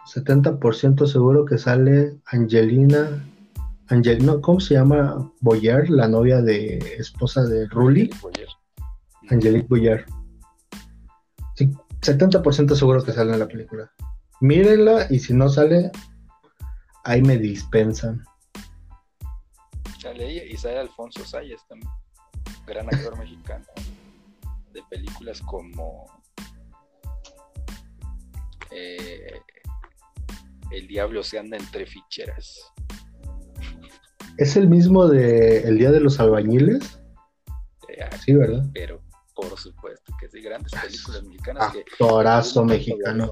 70% seguro que sale Angelina Angelina, ¿cómo se llama? Boyer, la novia de esposa de Rully. Angelique Boyer. Sí, 70% seguro que sale en la película. Mírenla y si no sale, ahí me dispensan. Sale ella y sale Alfonso Sayas también, gran actor mexicano de películas como eh, El diablo se anda entre ficheras. ¿Es el mismo de El Día de los Albañiles? Eh, sí, ¿verdad? Pero por supuesto que sí, grandes películas mexicanas. Actorazo mexicano.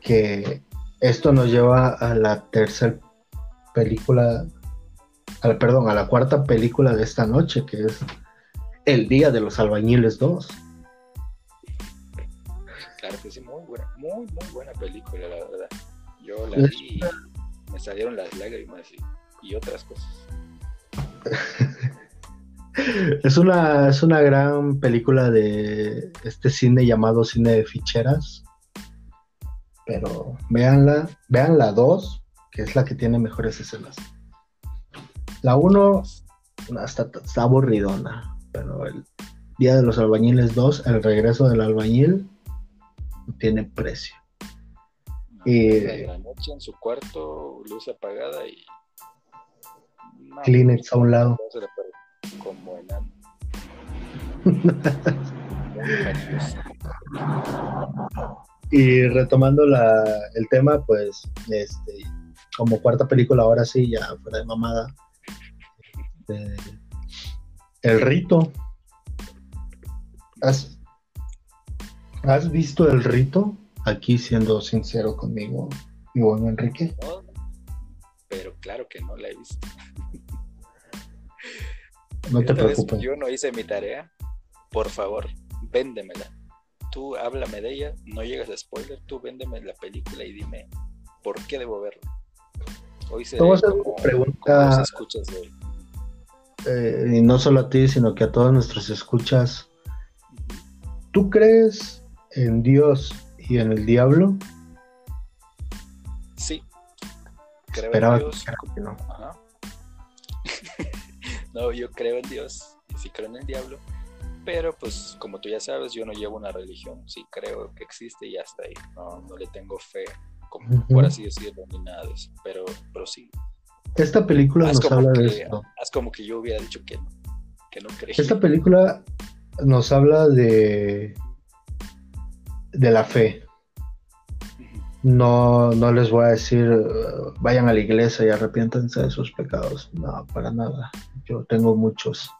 Que esto nos lleva a la tercera película, perdón, a la cuarta película de esta noche, que es El Día de los Albañiles 2. Claro que sí, buena, muy, muy buena película, la verdad. Yo la vi y me salieron las lágrimas y y otras cosas. es una, es una gran película de este cine llamado cine de ficheras. Pero véanla, vean la 2, que es la que tiene mejores escenas. La 1 está, está aburridona, pero el Día de los Albañiles 2, el regreso del albañil, tiene precio. y la noche en su cuarto, luz apagada y Kleenex a un lado. Como enano. y retomando la, el tema, pues, este, como cuarta película, ahora sí, ya fuera de mamada. Este, el rito. ¿Has, ¿Has visto el rito? Aquí siendo sincero conmigo, mi buen Enrique. pero claro que no la he visto. No te preocupes. Yo no hice mi tarea. Por favor, véndemela. Tú háblame de ella, no llegas a spoiler, tú véndeme la película y dime por qué debo verla. Hoy se Vamos a pregunta. escuchas de eh, y no solo a ti, sino que a todos nuestros escuchas. ¿Tú crees en Dios y en el diablo? Sí. Creo Esperaba en Dios. Que no. No, yo creo en Dios y sí creo en el diablo, Pero pues como tú ya sabes, yo no llevo una religión, sí creo que existe y hasta ahí. No, no le tengo fe, como, por así decirlo, ni nada de eso. Pero, pero sí. Esta película nos habla de esto. Haz como que yo hubiera dicho que no, que no creía. Esta película nos habla de, de la fe. No, no les voy a decir vayan a la iglesia y arrepiéntense de sus pecados. No, para nada. Yo tengo muchos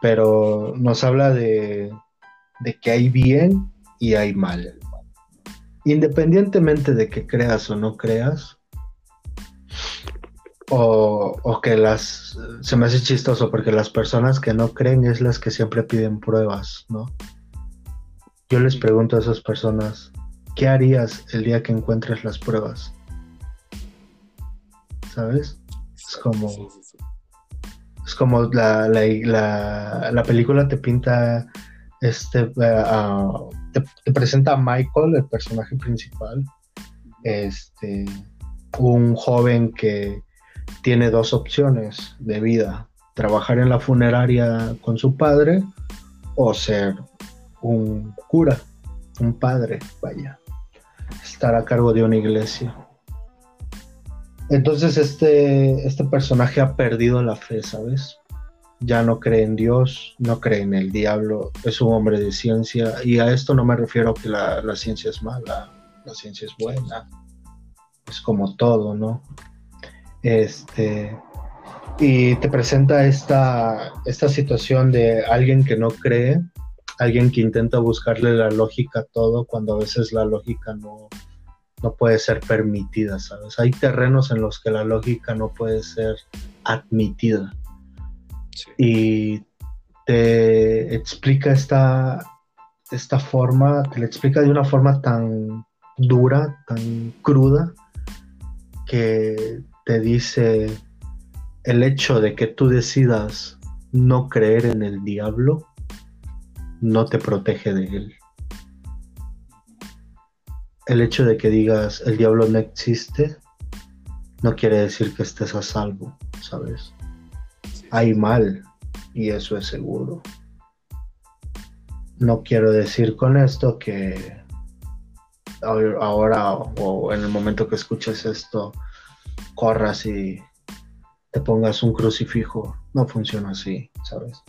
pero nos habla de, que hay bien y hay mal. Independientemente de que creas o no creas, o, que las, se me hace chistoso porque las personas que no creen es las que siempre piden pruebas, ¿no? Yo les pregunto a esas personas, ¿qué harías el día que encuentres las pruebas? ¿Sabes? Es como, es como la, la, película te pinta, este, eh, te, presenta a Michael, el personaje principal, este, un joven que tiene dos opciones de vida, trabajar en la funeraria con su padre o ser un cura, un padre, vaya, estar a cargo de una iglesia. Entonces este, este personaje ha perdido la fe, ¿sabes? Ya no cree en Dios, no cree en el diablo, es un hombre de ciencia y a esto no me refiero que la, ciencia es mala, la ciencia es buena, es como todo, ¿no? Este, y te presenta esta, esta situación de alguien que no cree, alguien que intenta buscarle la lógica a todo cuando a veces la lógica no, no puede ser permitida, ¿sabes? Hay terrenos en los que la lógica no puede ser admitida. Y te explica esta, esta forma, te la explica de una forma tan dura, tan cruda, que te dice el hecho de que tú decidas no creer en el diablo no te protege de él el hecho de que digas el diablo no existe no quiere decir que estés a salvo, ¿sabes? Hay mal y eso es seguro. No quiero decir con esto que ahora o en el momento que escuches esto corras y te pongas un crucifijo. No funciona así, ¿sabes?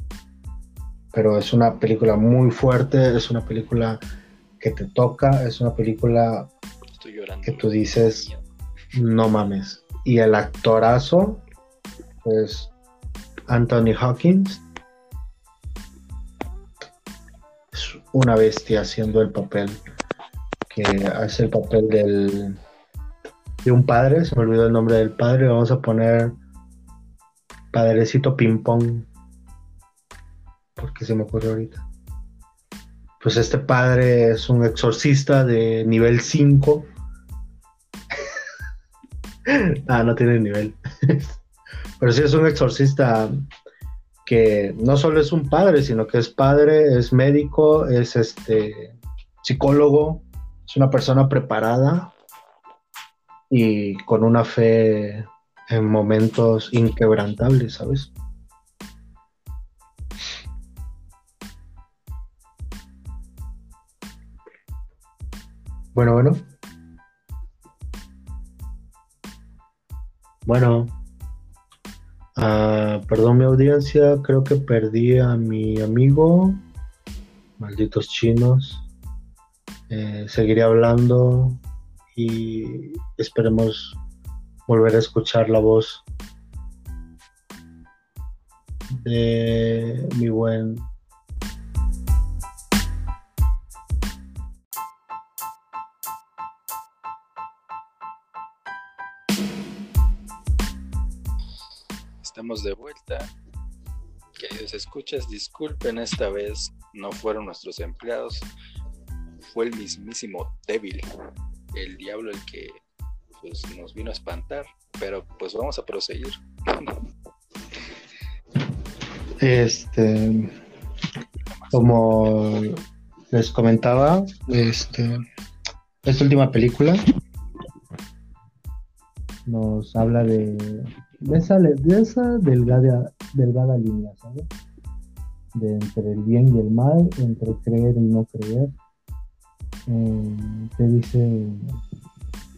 Pero es una película muy fuerte, es una película que te toca, es una película que tú dices, no mames. Y el actorazo, pues Anthony Hawkins, es una bestia haciendo el papel, que hace el papel del, de un padre, se me olvidó el nombre del padre, vamos a poner Padrecito Ping Pong, porque se me ocurrió ahorita pues este padre es un exorcista de nivel 5. ah, no tiene nivel. Pero sí es un exorcista que no solo es un padre, sino que es padre, es médico, es este psicólogo, es una persona preparada y con una fe en momentos inquebrantables, ¿sabes? Bueno, bueno. Bueno. Ah, perdón mi audiencia, creo que perdí a mi amigo. Malditos chinos. Eh, seguiré hablando y esperemos volver a escuchar la voz de mi buen de vuelta. Queridos escuchas, disculpen, esta vez no fueron nuestros empleados, fue el mismísimo débil, el diablo el que pues, nos vino a espantar, pero pues vamos a proseguir. Este, como les comentaba, este, esta última película nos habla de de esa, de esa delgada, delgada línea, ¿sabes? de entre el bien y el mal, entre creer y no creer. Eh, te dice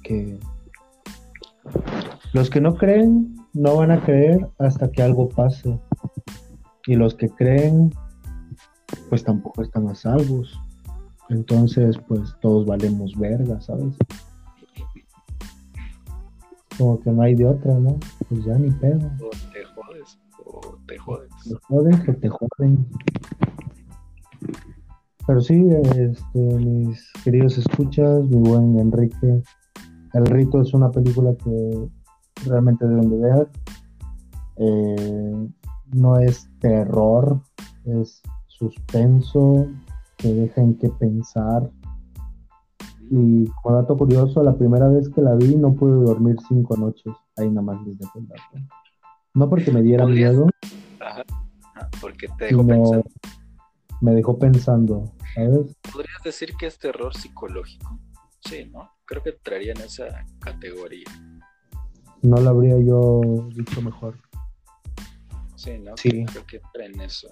que los que no creen no van a creer hasta que algo pase. Y los que creen, pues tampoco están a salvos. Entonces, pues todos valemos verga, ¿sabes? Como que no hay de otra, ¿no? Pues ya ni pedo. O te jodes, o te jodes. Te jodes o te joden. Pero sí, este, mis queridos escuchas, mi buen Enrique, El Rito es una película que realmente deben de ver. Eh, no es terror, es suspenso, que deja en qué pensar. Y como dato curioso, la primera vez que la vi no pude dormir cinco noches. Ahí nada más desde el dato. No porque me diera ¿Podrías? miedo, Ajá. Ajá, Porque te sino pensando. me dejó pensando, ¿sabes? ¿Podrías decir que es terror psicológico? Sí, ¿no? Creo que entraría en esa categoría. No lo habría yo dicho mejor. Sí, ¿no? Sí. Creo que entra en eso.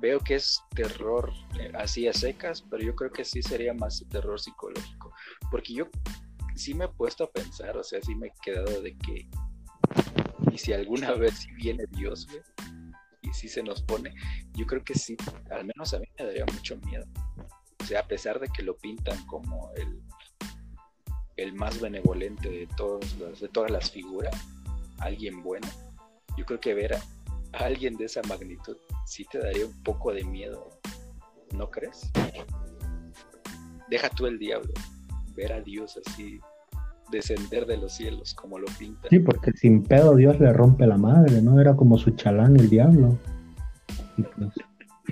Veo que es terror eh, así a secas, pero yo creo que sí sería más terror psicológico. Porque yo sí me he puesto a pensar, o sea, sí me he quedado de que. Y si alguna vez sí viene Dios, güey, y si se nos pone, yo creo que sí, al menos a mí me daría mucho miedo. O sea, a pesar de que lo pintan como el, el más benevolente de, todos de todas las figuras, alguien bueno, yo creo que ver alguien de esa magnitud sí te daría un poco de miedo, ¿no crees? Deja tú el diablo, ver a Dios así descender de los cielos como lo pintan. Sí, porque sin pedo Dios le rompe la madre, ¿no? Era como su chalán el diablo. Y pues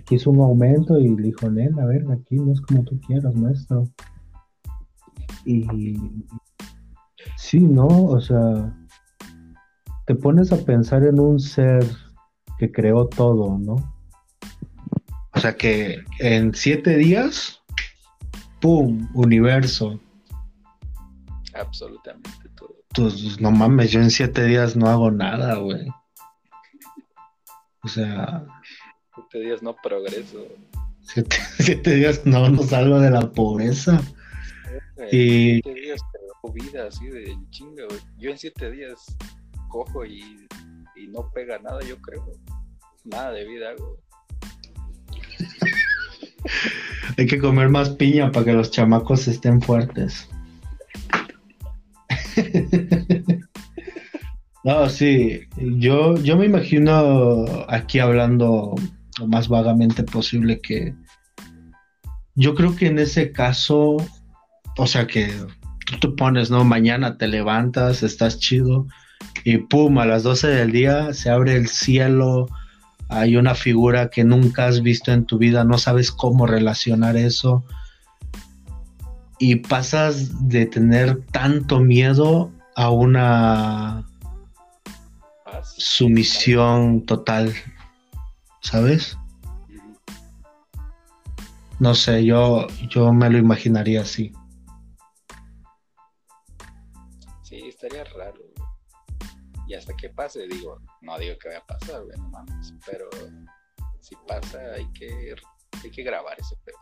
quiso un aumento y le dijo, nena, a ver, aquí no es como tú quieras, maestro. Y sí, ¿no? O sea, te pones a pensar en un ser que creó todo, ¿no? O sea que en siete días, ¡pum! Universo. Absolutamente todo. Pues no mames, yo en siete días no hago nada, güey. O sea, Siete días no progreso. siete, siete días no, no salgo de la pobreza. Y- Siete días creo vida así de chinga, güey. Yo en siete días cojo y, y no pega nada, yo creo. Nada de vida. Hay que comer más piña para que los chamacos estén fuertes. No, sí, yo, yo me imagino aquí hablando lo más vagamente posible que yo creo que en ese caso, o sea que tú te pones, ¿no? Mañana te levantas, estás chido y pum, a las 12 del día se abre el cielo, hay una figura que nunca has visto en tu vida, no sabes cómo relacionar eso y pasas de tener tanto miedo a una sumisión total, ¿sabes? No sé, yo, yo me lo imaginaría así. Y hasta que pase, digo, no digo que vaya a pasar, güey, no mames. Pero si pasa, hay que, hay que grabar ese pedo.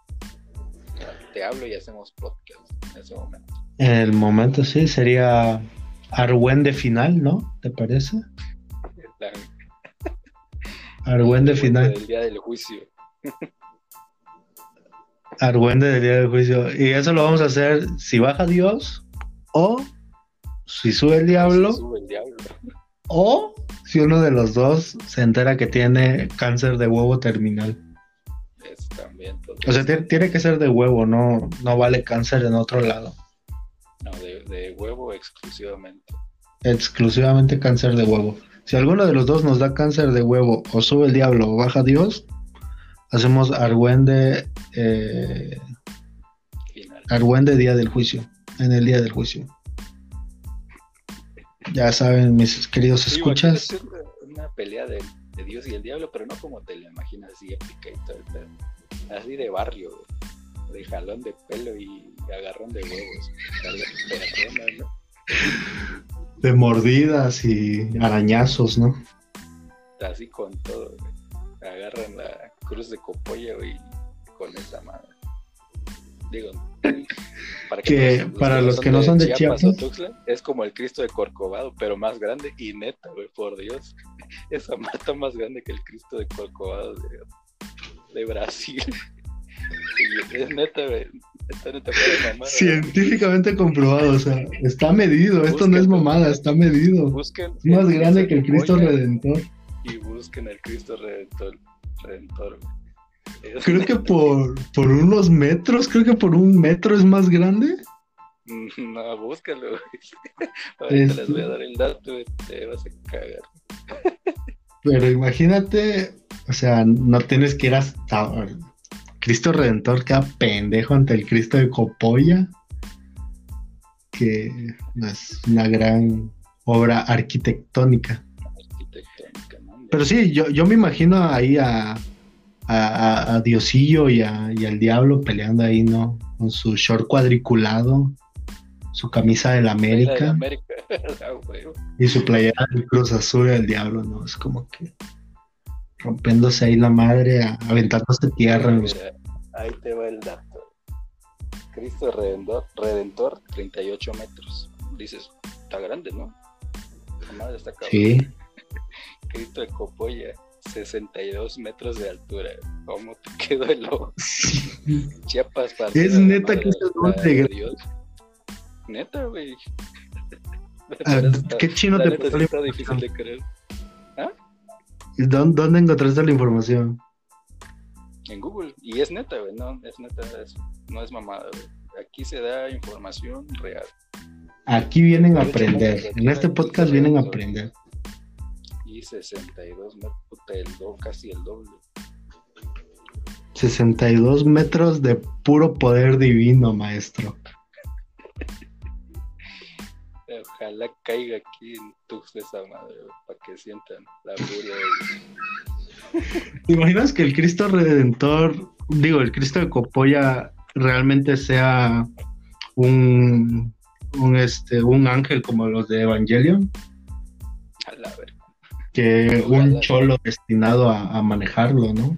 Te hablo y hacemos podcast en ese momento. En el momento sí, sería Arwen de final, ¿no? ¿Te parece? La- Arwen de final. Del día del juicio. Argüende del día del juicio. Y eso lo vamos a hacer si baja Dios, o si sube el diablo, Se sube el diablo. O si uno de los dos se entera que tiene cáncer de huevo terminal. Eso también. O sea, ti- tiene que ser de huevo, no, no vale cáncer en otro lado. no, de, de huevo exclusivamente. Exclusivamente cáncer de huevo. Si alguno de los dos nos da cáncer de huevo, o sube el diablo o baja Dios, hacemos Argüende, eh. Argüende día del juicio, en el día del juicio. Ya saben, mis queridos Sí, escuchas. imagínate Una, pelea de, de Dios y el diablo, pero no como te lo imaginas así épica y todo el pedo. Así de barrio, de jalón de pelo y agarrón de huevos. Perrona, ¿no? De mordidas y arañazos, ¿no? Así con todo, güey. agarran la cruz de Copolla, güey, con esa madre. Digo, para, que, para los que no son de, Chiapas, es como el Cristo de Corcovado, pero más grande y neta, güey, por Dios. Esa mata más grande que el Cristo de Corcovado de, de Brasil. es neta, güey. Científicamente comprobado, o sea, está medido, esto no es mamada, está medido. Busquen es más grande que el Cristo Redentor. Y busquen el Cristo Redentor. Redentor creo que por, por unos metros, creo que por un metro es más grande. No, búscalo, Ahorita les voy a dar el dato, te vas a cagar. Pero imagínate, o sea, no tienes que ir hasta Cristo Redentor queda pendejo ante el Cristo de Copolla, que es una gran obra arquitectónica. Pero sí, yo, yo me imagino ahí a, a, Diosillo y, al Diablo peleando ahí, ¿no? Con su short cuadriculado, su camisa del América. Ah, y su playera del Cruz Azul del Diablo, ¿no? Es como que rompiéndose ahí la madre, aventándose tierra. ahí te va el dato. Cristo Redentor, Redentor 38 metros. Dices, está grande, ¿no? La madre está cabrón. Sí. Cristo de Copolla, 62 metros de altura. ¿Cómo te quedó el ojo? Chiapas para Es neta que es Dios. Neta, güey. Ah, ¿Qué chino te sí está difícil de creer. ¿Dónde, encontraste la información? En Google. Y es neta, güey. No, es neta. no es mamada, güey. Aquí se da información real. Aquí vienen a aprender. En este podcast vienen a aprender. Y 62 metros, casi el doble. 62 metros de puro poder divino, maestro. Ojalá caiga aquí en tu esa madre, para que sientan la furia. ¿Te imaginas que el Cristo Redentor, digo, el Cristo de Copolla realmente sea un, un, este, un ángel como los de Evangelion? A la Que un cholo destinado a, manejarlo, ¿no?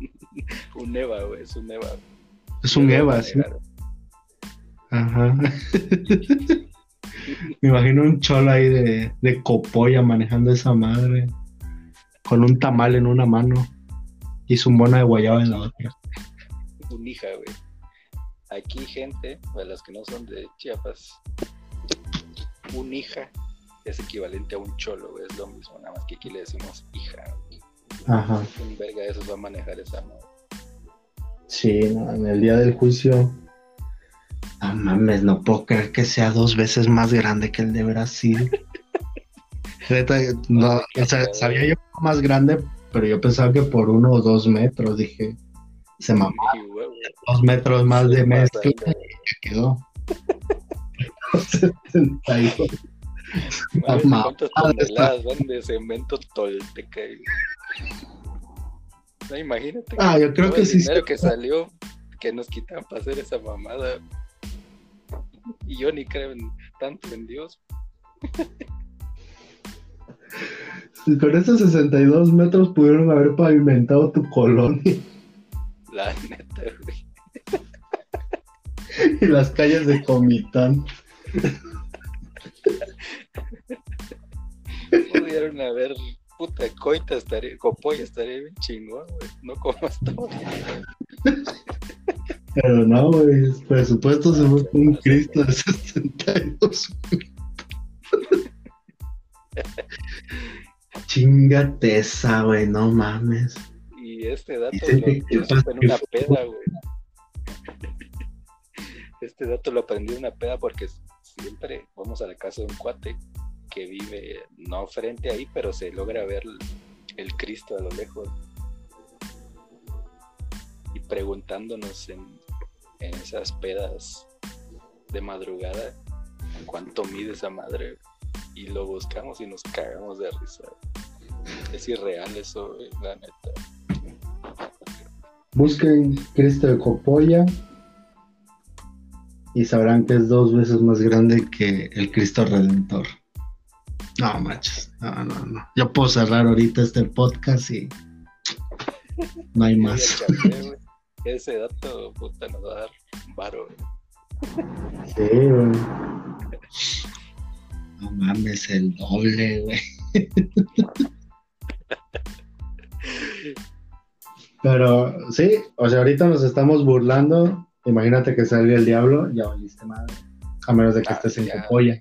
un Eva, güey, es un Eva. Es un Eva, sí. Ajá. Me imagino un cholo ahí de, de copolla manejando esa madre. Con un tamal en una mano. Y su mona de guayaba en la otra. Un hija, güey. Aquí, gente, para las que no son de Chiapas, un hija es equivalente a un cholo, güey. Es lo mismo, nada más que aquí le decimos hija. Ajá. Un verga de esos va a manejar esa madre. Sí, en el día del juicio no mames, no puedo creer que sea dos veces más grande que el de Brasil. no, o sea, sabía yo más grande, pero yo pensaba que por uno o dos metros, dije, se mamó. Dos metros más de mezcla y ya quedó. ¿Cuántas toneladas van de cemento tolteca? No, imagínate. Ah, yo creo que sí. El dinero que salió, que nos quitan para hacer esa mamada y yo ni creo tanto en Dios. con esos 62 metros pudieron haber pavimentado tu colonia. La neta, güey. y las calles de Comitán. Pudieron haber, puta, coita estaría, copoya estaría bien chingón, güey. No como hasta pero no, güey, el presupuesto se fue un Cristo de 62 Chingate esa, güey, no mames. Y este dato lo, aprendí en una peda, güey. Este dato lo aprendí en una peda porque siempre vamos a la casa de un cuate que vive no frente ahí, pero se logra ver el Cristo a lo lejos y preguntándonos en, esas pedas de madrugada cuánto mide esa madre y lo buscamos y nos cagamos de risa. Es irreal eso, la neta. Busquen Cristo de Copolla y sabrán que es dos veces más grande que el Cristo Redentor. No, machos. No, no, no. Yo puedo cerrar ahorita este podcast y no hay más. Ese dato, puta, nos va a dar varo. Sí, güey. No mames, el doble, güey. Pero sí, o sea, ahorita nos estamos burlando. Imagínate que salga el diablo, ya valiste madre. A menos de que ah, estés en polla.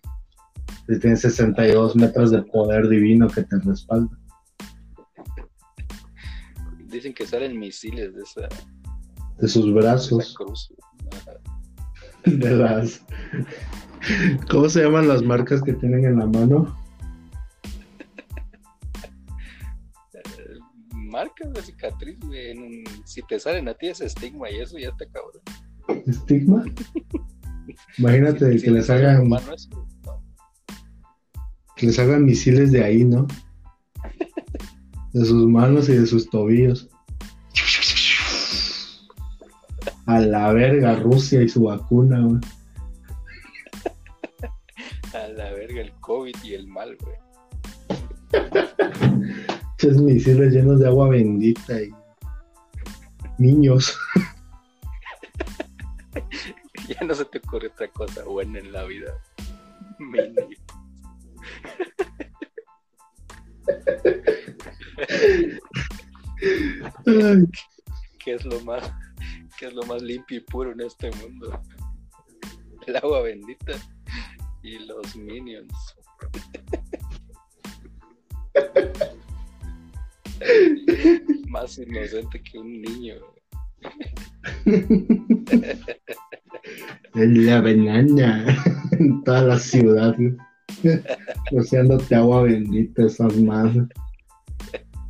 Si tienes 62 metros de poder divino que te respalda. Dicen que salen misiles de esa. De sus brazos. De las. ¿Cómo se llaman las marcas que tienen en la mano? marcas de cicatriz, güey. Si te salen a ti ese estigma y eso ya te cabrón. ¿Estigma? Imagínate que les hagan. Que les hagan misiles de ahí, ¿no? De sus manos y de sus tobillos. A la verga, Rusia y su vacuna, güey. A la verga, el COVID y el mal, güey. Esos misiles llenos de agua bendita y niños. ya no se te ocurre otra cosa buena en la vida. ¿Qué es lo más qué es lo más limpio y puro en este mundo? El agua bendita y los minions. más inocente que un niño. La banana, en toda la ciudad, rociándote agua bendita, esas más.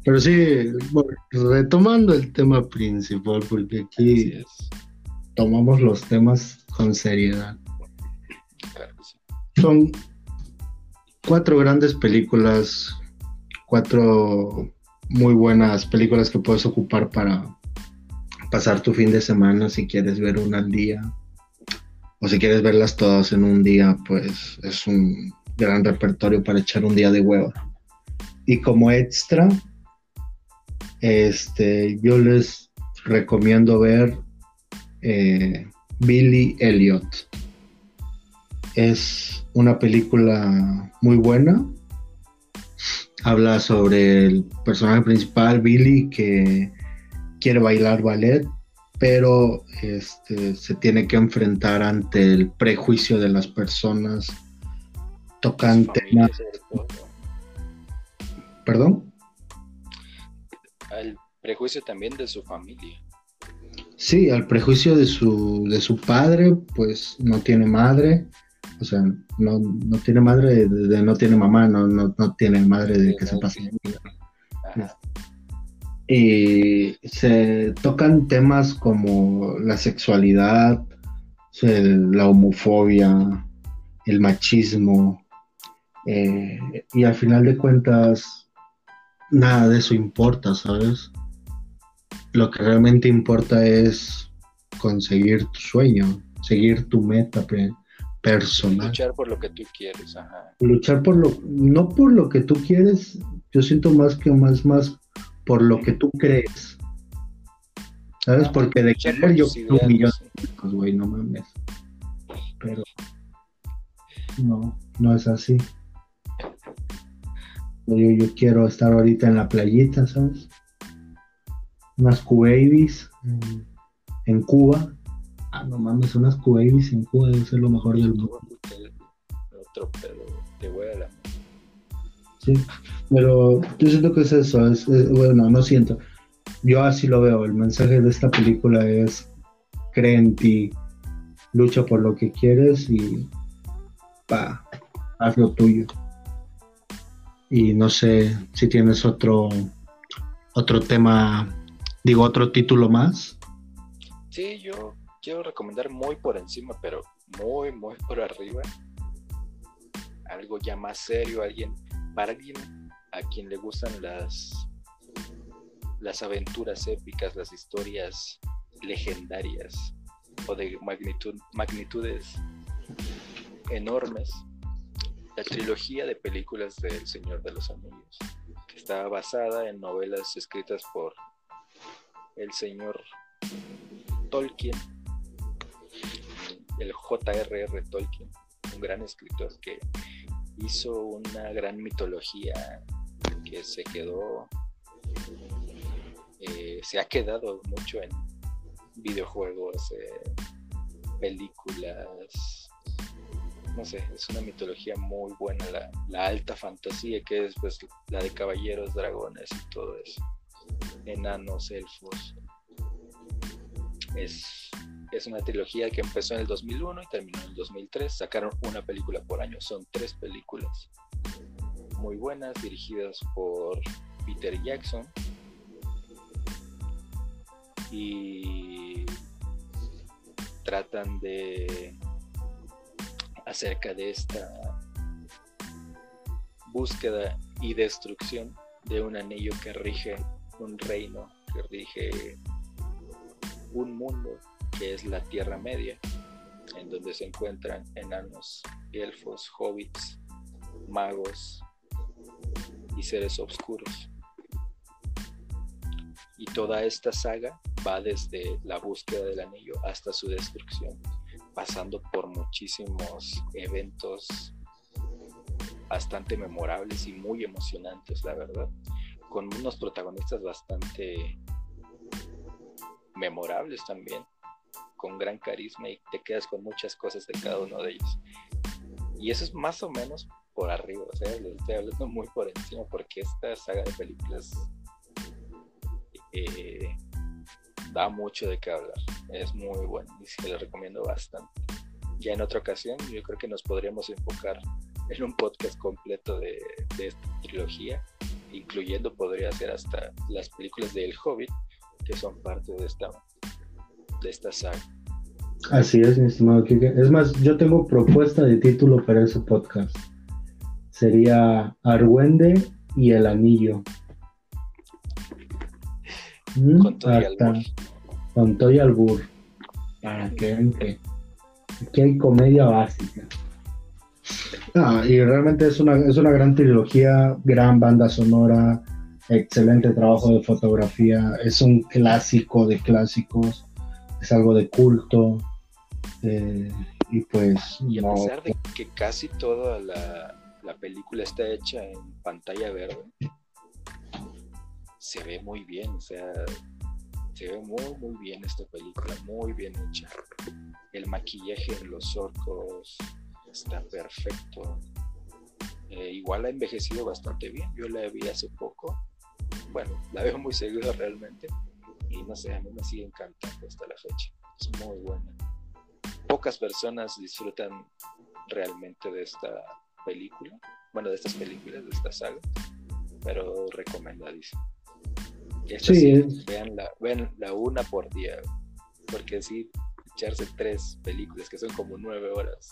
Pero sí, retomando el tema principal, porque aquí tomamos los temas con seriedad. Son cuatro grandes películas, cuatro muy buenas películas que puedes ocupar para pasar tu fin de semana si quieres ver una al día o si quieres verlas todas en un día, pues es un gran repertorio para echar un día de hueva. Y como extra, este, yo les recomiendo ver eh, Billy Elliot. Es una película muy buena habla sobre el personaje principal, Billy, que quiere bailar ballet, pero este, se tiene que enfrentar ante el prejuicio de las personas. Tocan temas. ¿Perdón? El prejuicio también de su familia. Sí, al prejuicio de su, de su padre, pues no tiene madre, o sea, no, no tiene madre de, no tiene mamá, no, no, no tiene madre de que se pase. Y se tocan temas como la sexualidad, la homofobia, el machismo, eh, y al final de cuentas, nada de eso importa, ¿sabes? Lo que realmente importa es conseguir tu sueño, seguir tu meta personal. Luchar por lo que tú quieres, ajá. Luchar por lo, no por lo que tú quieres, yo siento más que más, más por lo que tú crees. ¿Sabes? Porque de querer yo un millón de güey, no mames. Pero no, no es así. Yo, yo quiero estar ahorita en la playita, ¿sabes? Unas Q-Babies en, en Cuba Ah, no mames, unas Cubabies en Cuba debe ser lo mejor del mundo. Otro pedo, te voy a la. Sí, pero yo siento que es eso, es, bueno, no siento. Yo así lo veo. El mensaje de esta película es: cree en ti, lucha por lo que quieres y pa, haz lo tuyo. Y no sé si tienes otro otro tema, digo otro título más. Sí, yo quiero recomendar muy por encima, pero muy, muy por arriba. Algo ya más serio, alguien, para alguien a quien le gustan las, las aventuras épicas, las historias legendarias o de magnitud, magnitudes enormes. La trilogía de películas del Señor de los Anillos, que está basada en novelas escritas por el señor Tolkien, el J.R.R. Tolkien, un gran escritor que hizo una gran mitología que se quedó, eh, se ha quedado mucho en videojuegos, eh, películas, no sé, es una mitología muy buena, la, alta fantasía que es pues la de caballeros, dragones y todo eso, enanos, elfos. Es, es una trilogía que empezó en el 2001 y terminó en el 2003. Sacaron una película por año, son tres películas muy buenas, dirigidas por Peter Jackson. Y tratan de acerca de esta búsqueda y destrucción de un anillo que rige un reino, que rige un mundo que es la Tierra Media, en donde se encuentran enanos, elfos, hobbits, magos y seres oscuros. Y toda esta saga va desde la búsqueda del anillo hasta su destrucción pasando por muchísimos eventos bastante memorables y muy emocionantes, la verdad, con unos protagonistas bastante memorables también, con gran carisma y te quedas con muchas cosas de cada uno de ellos. Y eso es más o menos por arriba, o sea, les estoy hablando muy por encima porque esta saga de películas eh, da mucho de qué hablar. Es muy bueno y se lo recomiendo bastante. Ya en otra ocasión, yo creo que nos podríamos enfocar en un podcast completo de, esta trilogía, incluyendo podría ser hasta las películas de El Hobbit, que son parte de esta, de esta saga. Así es, mi estimado Kike. Es más, yo tengo propuesta de título para ese podcast. Sería Argüende y el Anillo. Con todo y albur. Con todo y albur. Para que vean que aquí hay comedia básica. Ah, y realmente es una, es una gran trilogía, gran banda sonora, excelente trabajo de fotografía, es un clásico de clásicos, es algo de culto. Eh, y pues. Y a pesar de que casi toda la, la película está hecha en pantalla verde, se ve muy bien, o sea, se ve muy, muy bien esta película, muy bien hecha. El maquillaje en los orcos está perfecto. Eh, igual ha envejecido bastante bien. Yo la vi hace poco. Bueno, la veo muy seguida realmente. Y no sé, a mí me sigue encantando hasta la fecha. Es muy buena. Pocas personas disfrutan realmente de esta película. Bueno, de estas películas, de esta saga. Pero recomendadísimo sí, vean, la, la una por día, porque sí, echarse tres películas que son como nueve horas.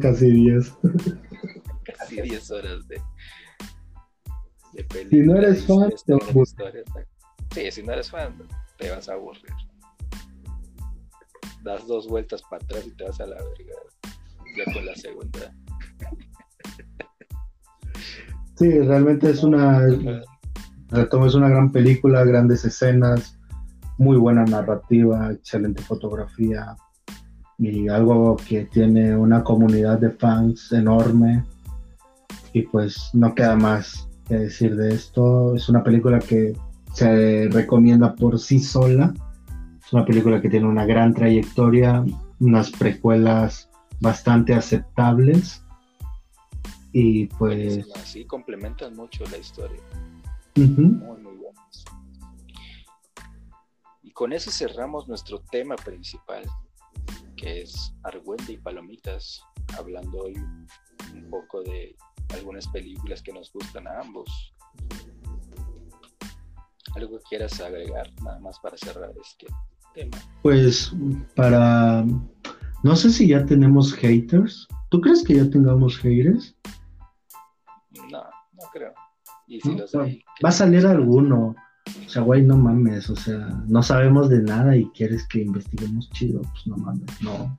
Casi diez. Casi diez horas de, de películas. Si no eres fan, te vas Sí, si no eres fan, te vas a aburrir. Das dos vueltas para atrás y te vas a la verga. Ya con la segunda. Sí, realmente es una, Retomo es una gran película, grandes escenas, muy buena narrativa, excelente fotografía y algo que tiene una comunidad de fans enorme. Y pues no queda más que decir de esto. Es una película que se recomienda por sí sola. Es una película que tiene una gran trayectoria, unas precuelas bastante aceptables. Y pues... Sí, complementan mucho la historia. Muy, muy buenos. Y con eso cerramos nuestro tema principal, que es Argüende y Palomitas, hablando hoy un poco de algunas películas que nos gustan a ambos. ¿Algo que quieras agregar nada más para cerrar este tema? Pues para... No sé si ya tenemos haters. ¿Tú crees que ya tengamos haters? No. Va a salir alguno. O sea, güey, no mames. O sea, no sabemos de nada y quieres que investiguemos chido. Pues no mames, no.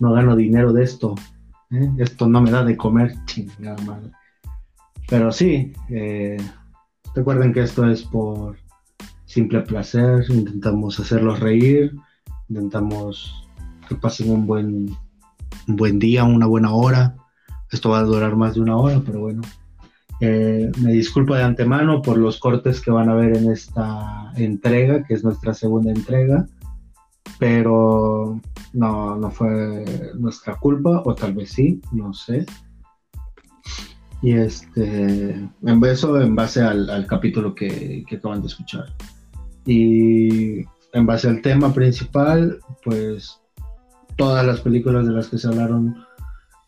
No gano dinero de esto. ¿eh? Esto no me da de comer, chingada madre. Pero sí, eh, recuerden que esto es por simple placer, intentamos hacerlos reír, intentamos que pasen un buen, un buen día, una buena hora. Esto va a durar más de una hora, pero bueno. Eh, me disculpo de antemano por los cortes que van a ver en esta entrega, que es nuestra segunda entrega, pero no, no fue nuestra culpa, o tal vez sí, no sé. Y este, en eso en base al, capítulo que, que, acaban de escuchar. Y en base al tema principal, pues todas las películas de las que se hablaron,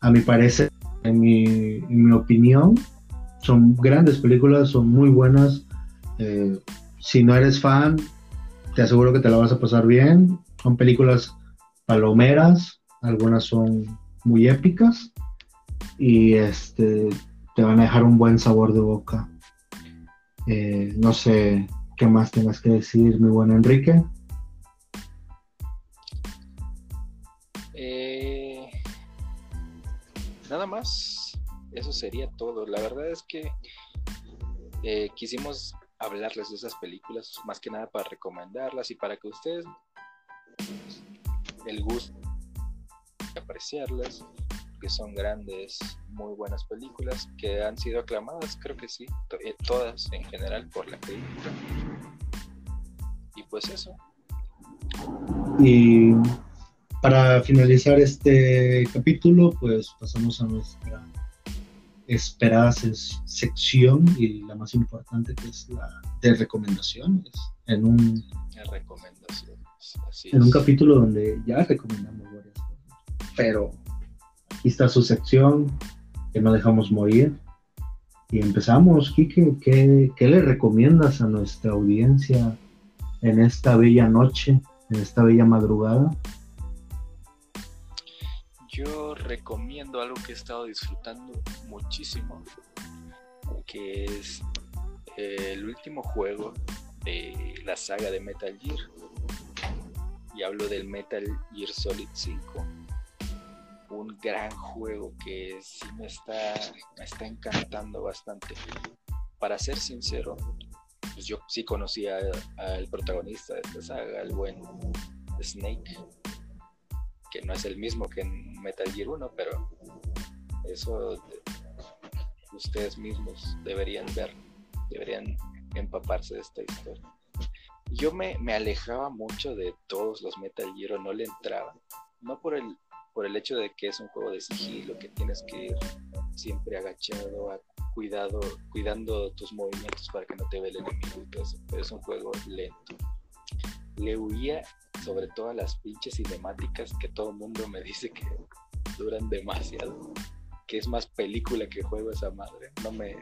a mi parecer, en mi, en mi opinión, son grandes películas, son muy buenas. Eh, si no eres fan, te aseguro que te la vas a pasar bien. Son películas palomeras, algunas son muy épicas y este te van a dejar un buen sabor de boca. Eh, no sé qué más tengas que decir, mi buen Enrique. Eh, nada más, eso sería todo. La verdad es que eh, quisimos hablarles de esas películas más que nada para recomendarlas y para que ustedes el gusto de apreciarlas que son grandes, muy buenas películas que han sido aclamadas, creo que sí, eh, todas en general por la crítica. Y pues eso. Y para finalizar este capítulo, pues pasamos a nuestra esperada sección y la más importante que es la de recomendaciones en un recomendaciones en un capítulo donde ya recomendamos varias cosas pero Aquí está su sección que no dejamos morir. Y empezamos, Kike, ¿qué, ¿qué, le recomiendas a nuestra audiencia en esta bella noche, en esta bella madrugada? Yo recomiendo algo que he estado disfrutando muchísimo, que es eh, el último juego de la saga de Metal Gear. Y hablo del Metal Gear Solid 5 un gran juego que sí me está, está encantando bastante. Para ser sincero, pues yo sí conocía al protagonista de esta saga, el buen Snake, que no es el mismo que en Metal Gear 1, pero eso ustedes mismos deberían ver, deberían empaparse de esta historia. Yo me, me alejaba mucho de todos los Metal Gear, no le entraba, no por el por el hecho de que es un juego de sigilo, que tienes que ir siempre agachado, cuidado, cuidando tus movimientos para que no te vea el enemigo pero es un juego lento. Le huía sobre todo a las pinches cinemáticas que todo el mundo me dice que duran demasiado, que es más película que juego esa madre, no me,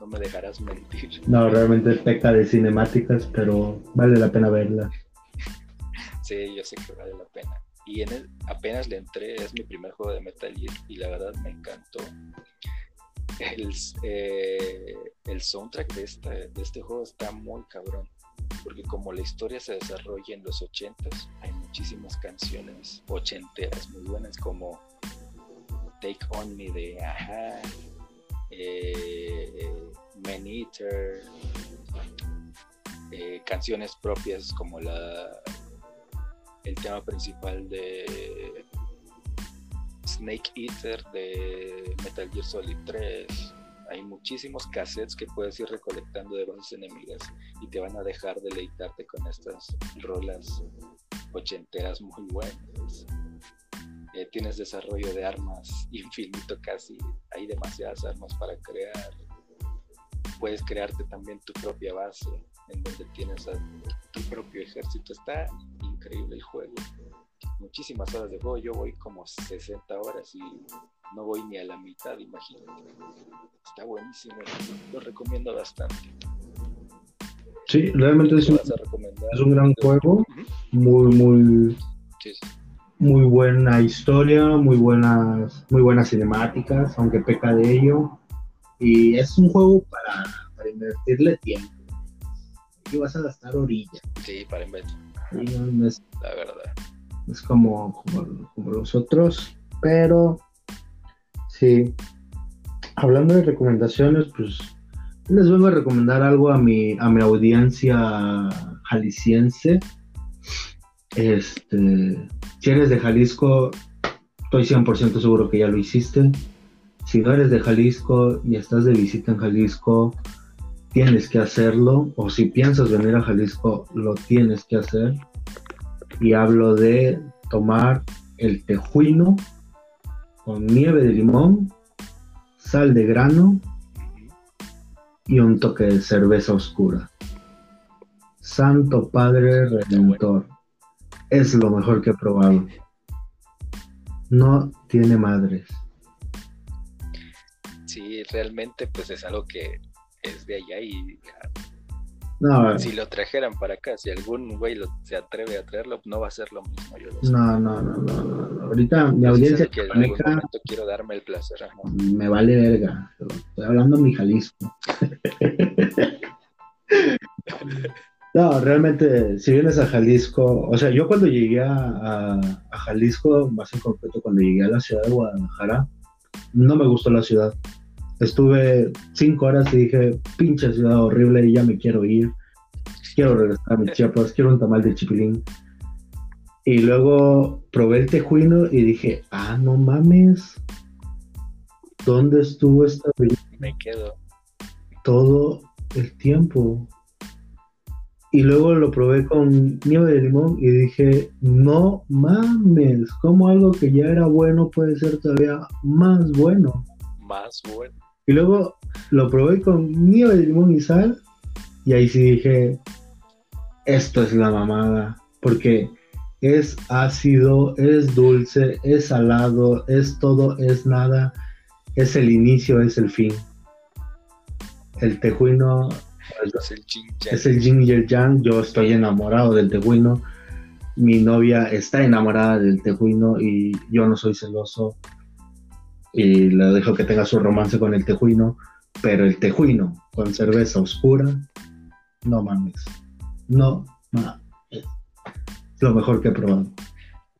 no me dejarás mentir. No, realmente peca de cinemáticas, pero vale la pena verla. sí, yo sé que vale la pena y en el, apenas le entré, es mi primer juego de Metal Gear y la verdad me encantó. El, eh, el soundtrack de, esta, de este juego está muy cabrón, porque como la historia se desarrolla en los 80s, hay muchísimas canciones ochenteras muy buenas como Take On Me de Aja, eh, Man Eater, eh, canciones propias como la el tema principal de Snake Eater de Metal Gear Solid 3. Hay muchísimos cassettes que puedes ir recolectando de bases enemigas y te van a dejar deleitarte con estas rolas ochenteras muy buenas. Eh, tienes desarrollo de armas infinito casi, hay demasiadas armas para crear. Puedes crearte también tu propia base en donde tienes tu propio ejército. Está increíble el juego. Muchísimas horas de juego, yo voy como 60 horas y no voy ni a la mitad, imagínate. Está buenísimo, lo recomiendo bastante. Sí, realmente es un, es un gran juego, muy, muy, muy buena historia, muy buenas, muy buenas cinemáticas, aunque peca de ello. Y es un juego para, para invertirle tiempo. Aquí vas a gastar orilla. Sí, para invertir es, la verdad. Es como, como, los otros, pero Sí. Hablando de recomendaciones, pues les vengo a recomendar algo a mi, a mi audiencia jalisciense. Este, si eres de Jalisco, estoy 100% seguro que ya lo hiciste. Si no eres de Jalisco y estás de visita en Jalisco, tienes que hacerlo. O si piensas venir a Jalisco, lo tienes que hacer. Y hablo de tomar el tejuino con nieve de limón, sal de grano y un toque de cerveza oscura. Santo Padre Redentor. Es lo mejor que he probado. No tiene madres. Sí, realmente pues es algo que es de allá y No, si lo trajeran para acá, si algún güey lo- se atreve a traerlo, no va a ser lo mismo. Yo lo no, no, no, no, no. Ahorita mi audiencia que en algún chapaneca momento quiero darme el placer. ajá. me vale verga. Estoy hablando mi Jalisco. No, realmente, si vienes a Jalisco, o sea, yo cuando llegué a, a- a Jalisco, más en concreto cuando llegué a la ciudad de Guadalajara, no me gustó la ciudad. Estuve cinco horas y dije, pinche ciudad horrible, y ya me quiero ir. Quiero regresar a mi Chiapas, quiero un tamal de chipilín. Y luego probé el tejuino y dije, ah, no mames. ¿Dónde estuvo esta? Me quedo. todo el tiempo. Y luego lo probé con nieve de limón y dije, no mames, como algo que ya era bueno puede ser todavía más bueno. Más bueno. Y luego lo probé con nieve de limón y sal y ahí sí dije, esto es la mamada, porque es ácido, es dulce, es salado, es todo, es nada, es el inicio, es el fin. El tejuino Es el es el el yang. Yo estoy enamorado del tejuino. Mi novia está enamorada del tejuino y yo no soy celoso. Y le dejo que tenga su romance con el tejuino. Pero el tejuino con cerveza oscura, no mames. No mames. Es lo mejor que he probado.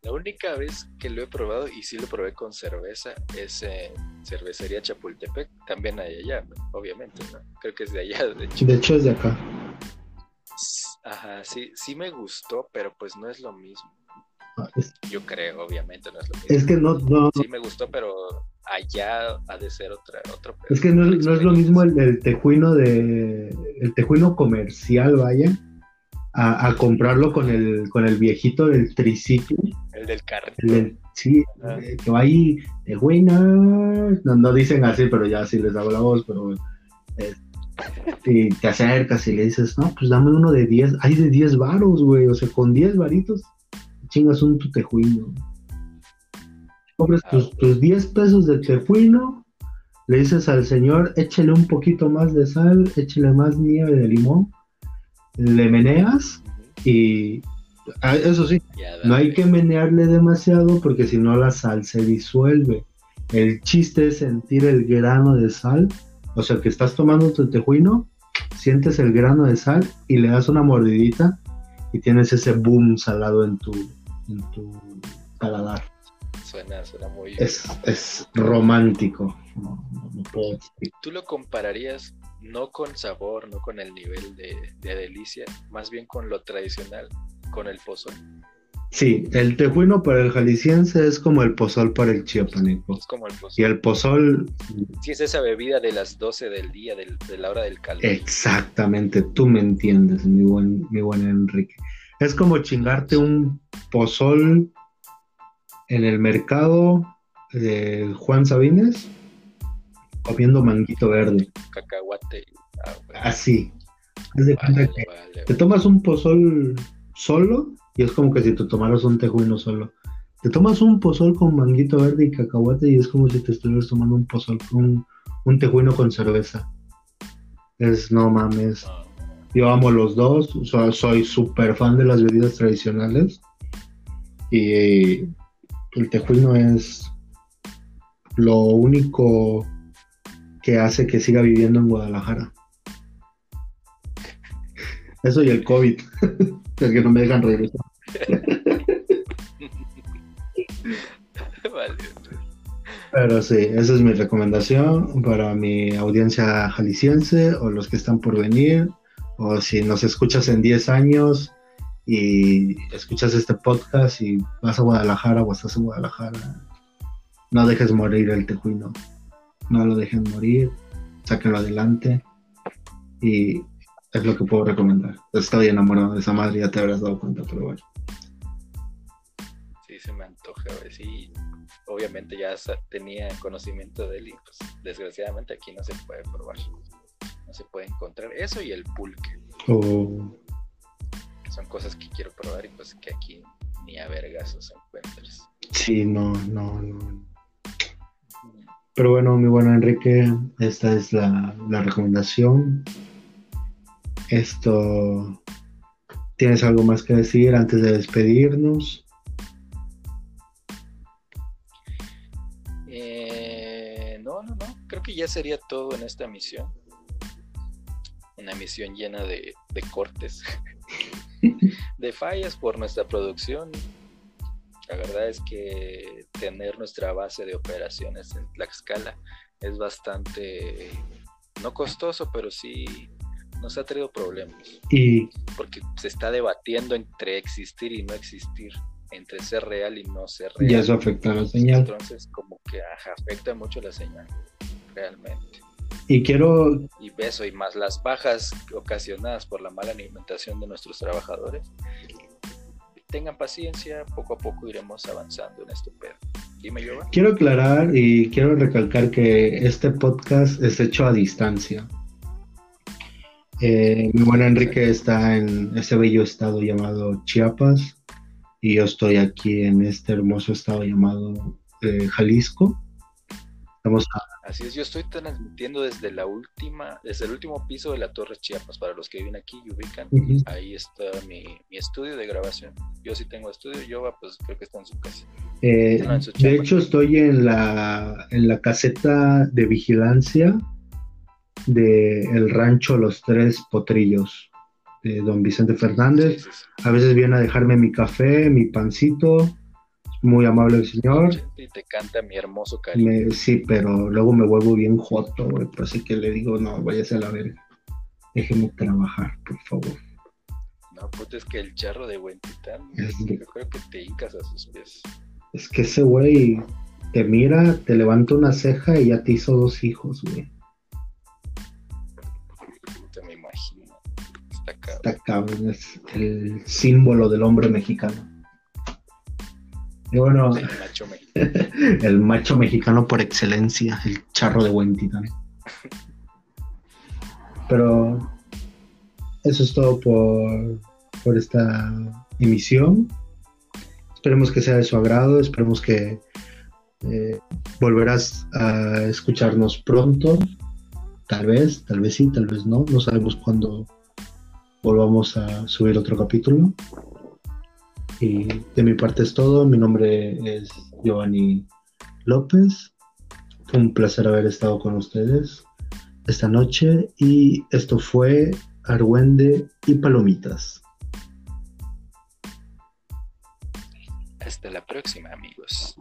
La única vez que lo he probado, y sí lo probé con cerveza, es en cervecería Chapultepec. También hay allá, obviamente, ¿no? Creo que es de allá, de hecho. De hecho, es de acá. Ajá, sí, sí me gustó, pero pues no es lo mismo. Ah, Yo creo, obviamente, no es lo mismo. es que no, no, Sí me gustó, pero allá ha de ser otra, otro pedo, es que no, otra es- no es lo mismo el, el tejuino de el tejuino comercial, vaya, a, a comprarlo con el con el viejito del triciclo, El del carrito. el del- sí, Ajá. eh, que va ahí, tejuina, no, no dicen así, pero ya sí les hago la voz, pero eh, y te acercas y le dices, no, pues dame uno de 10, hay de 10 varos, güey, o sea, con 10 varitos, chingas un tu tejuino. Compras tus, tus 10 pesos de tejuino, le dices al señor, échale un poquito más de sal, échale más nieve de limón, le meneas y ah, eso sí, no hay que menearle demasiado porque si no la sal se disuelve. El chiste es sentir el grano de sal, o sea que estás tomando tu tejuino, sientes el grano de sal y le das una mordidita y tienes ese boom salado en tu, en tu paladar. Suena, suena muy... Es, es romántico. No, puedo. ¿Tú lo compararías no con sabor, no con el nivel de, de delicia, más bien con lo tradicional, con el pozol? Sí, el tejuino para el jalisciense es como el pozol para el chiapaneco. Es como el Y pozol. el pozol Sí, es esa bebida de las 12 del día, del- de la hora del calor. Exactamente, tú me entiendes, mi buen, mi buen Enrique. Es como chingarte un pozol en el mercado de Juan Sabines comiendo manguito verde. Cacahuate. Ah, bueno. Así. Haz de cuenta Vale, que vale. te tomas un pozol solo y es como que si te tomaras un tejuino solo. Te tomas un pozol con manguito verde y cacahuate y es como si te estuvieras tomando un pozol con un tejuino con cerveza. Es no mames. No, Yo amo los dos, so- soy súper fan de las bebidas tradicionales y el tejuino es lo único que hace que siga viviendo en Guadalajara. Eso y el COVID, el que no me dejan regresar. vale. Pero sí, esa es mi recomendación para mi audiencia jalisciense o los que están por venir, o si nos escuchas en 10 años y escuchas este podcast y vas a Guadalajara o estás en Guadalajara, no dejes morir el tejuino, no lo dejen morir, sáquenlo adelante y es lo que puedo recomendar. Estoy enamorado de esa madre, ya te habrás dado cuenta, pero bueno. Sí, se me antoja, sí obviamente ya tenía conocimiento de él y pues desgraciadamente aquí no se puede probar. No se puede encontrar eso y el pulque. Oh. Son cosas que quiero probar y pues que aquí ni a vergas encuentres. Sí, no, no, no. Pero bueno, mi bueno Enrique, esta es la, la recomendación. Esto, ¿tienes algo más que decir antes de despedirnos? ya sería todo en esta misión. Una misión llena de, cortes, de fallas por nuestra producción. La verdad es que tener nuestra base de operaciones en Tlaxcala es bastante, no costoso, pero sí nos ha traído problemas. Y porque se está debatiendo entre existir y no existir, entre ser real y no ser real. Y eso afecta a la señal. Entonces, como que afecta mucho la señal realmente. Y quiero... Y beso y más las bajas ocasionadas por la mala alimentación de nuestros trabajadores. Tengan paciencia, poco a poco iremos avanzando en este pedo. Dime, yo. Quiero aclarar y quiero recalcar que este podcast es hecho a distancia. Eh, mi buen Enrique está en ese bello estado llamado Chiapas y yo estoy aquí en este hermoso estado llamado eh, Jalisco. Estamos a Así es, yo estoy transmitiendo desde la última, desde el último piso de la Torre Chiapas, para los que viven aquí y ubican, ahí está mi, estudio de grabación. Yo sí tengo estudio, Yoba pues creo que está en su casa. Eh, de hecho estoy en la, en la caseta de vigilancia de el rancho Los Tres Potrillos de don Vicente Fernández. A veces viene a dejarme mi café, mi pancito muy amable el señor. Y te canta mi hermoso cariño. sí, pero luego me vuelvo bien joto, güey. Así que le digo, no, váyase a la verga. Déjeme trabajar, por favor. No, pues es que el charro de buen yo creo que te hincas a sus pies. Es que ese güey te mira, te levanta una ceja y ya te hizo dos hijos, güey. Te me imagino. Está cabrón. Está cabrón, es el símbolo del hombre mexicano. Y bueno, el macho, mexicano por excelencia, el charro de buen titán. Pero eso es todo por, por esta emisión. Esperemos que sea de su agrado, esperemos que eh, volverás a escucharnos pronto. Tal vez, tal vez sí, tal vez no. No sabemos cuándo volvamos a subir otro capítulo. Y de mi parte es todo. Mi nombre es Giovanni López. Fue un placer haber estado con ustedes esta noche y esto fue Argüende y Palomitas. Hasta la próxima amigos.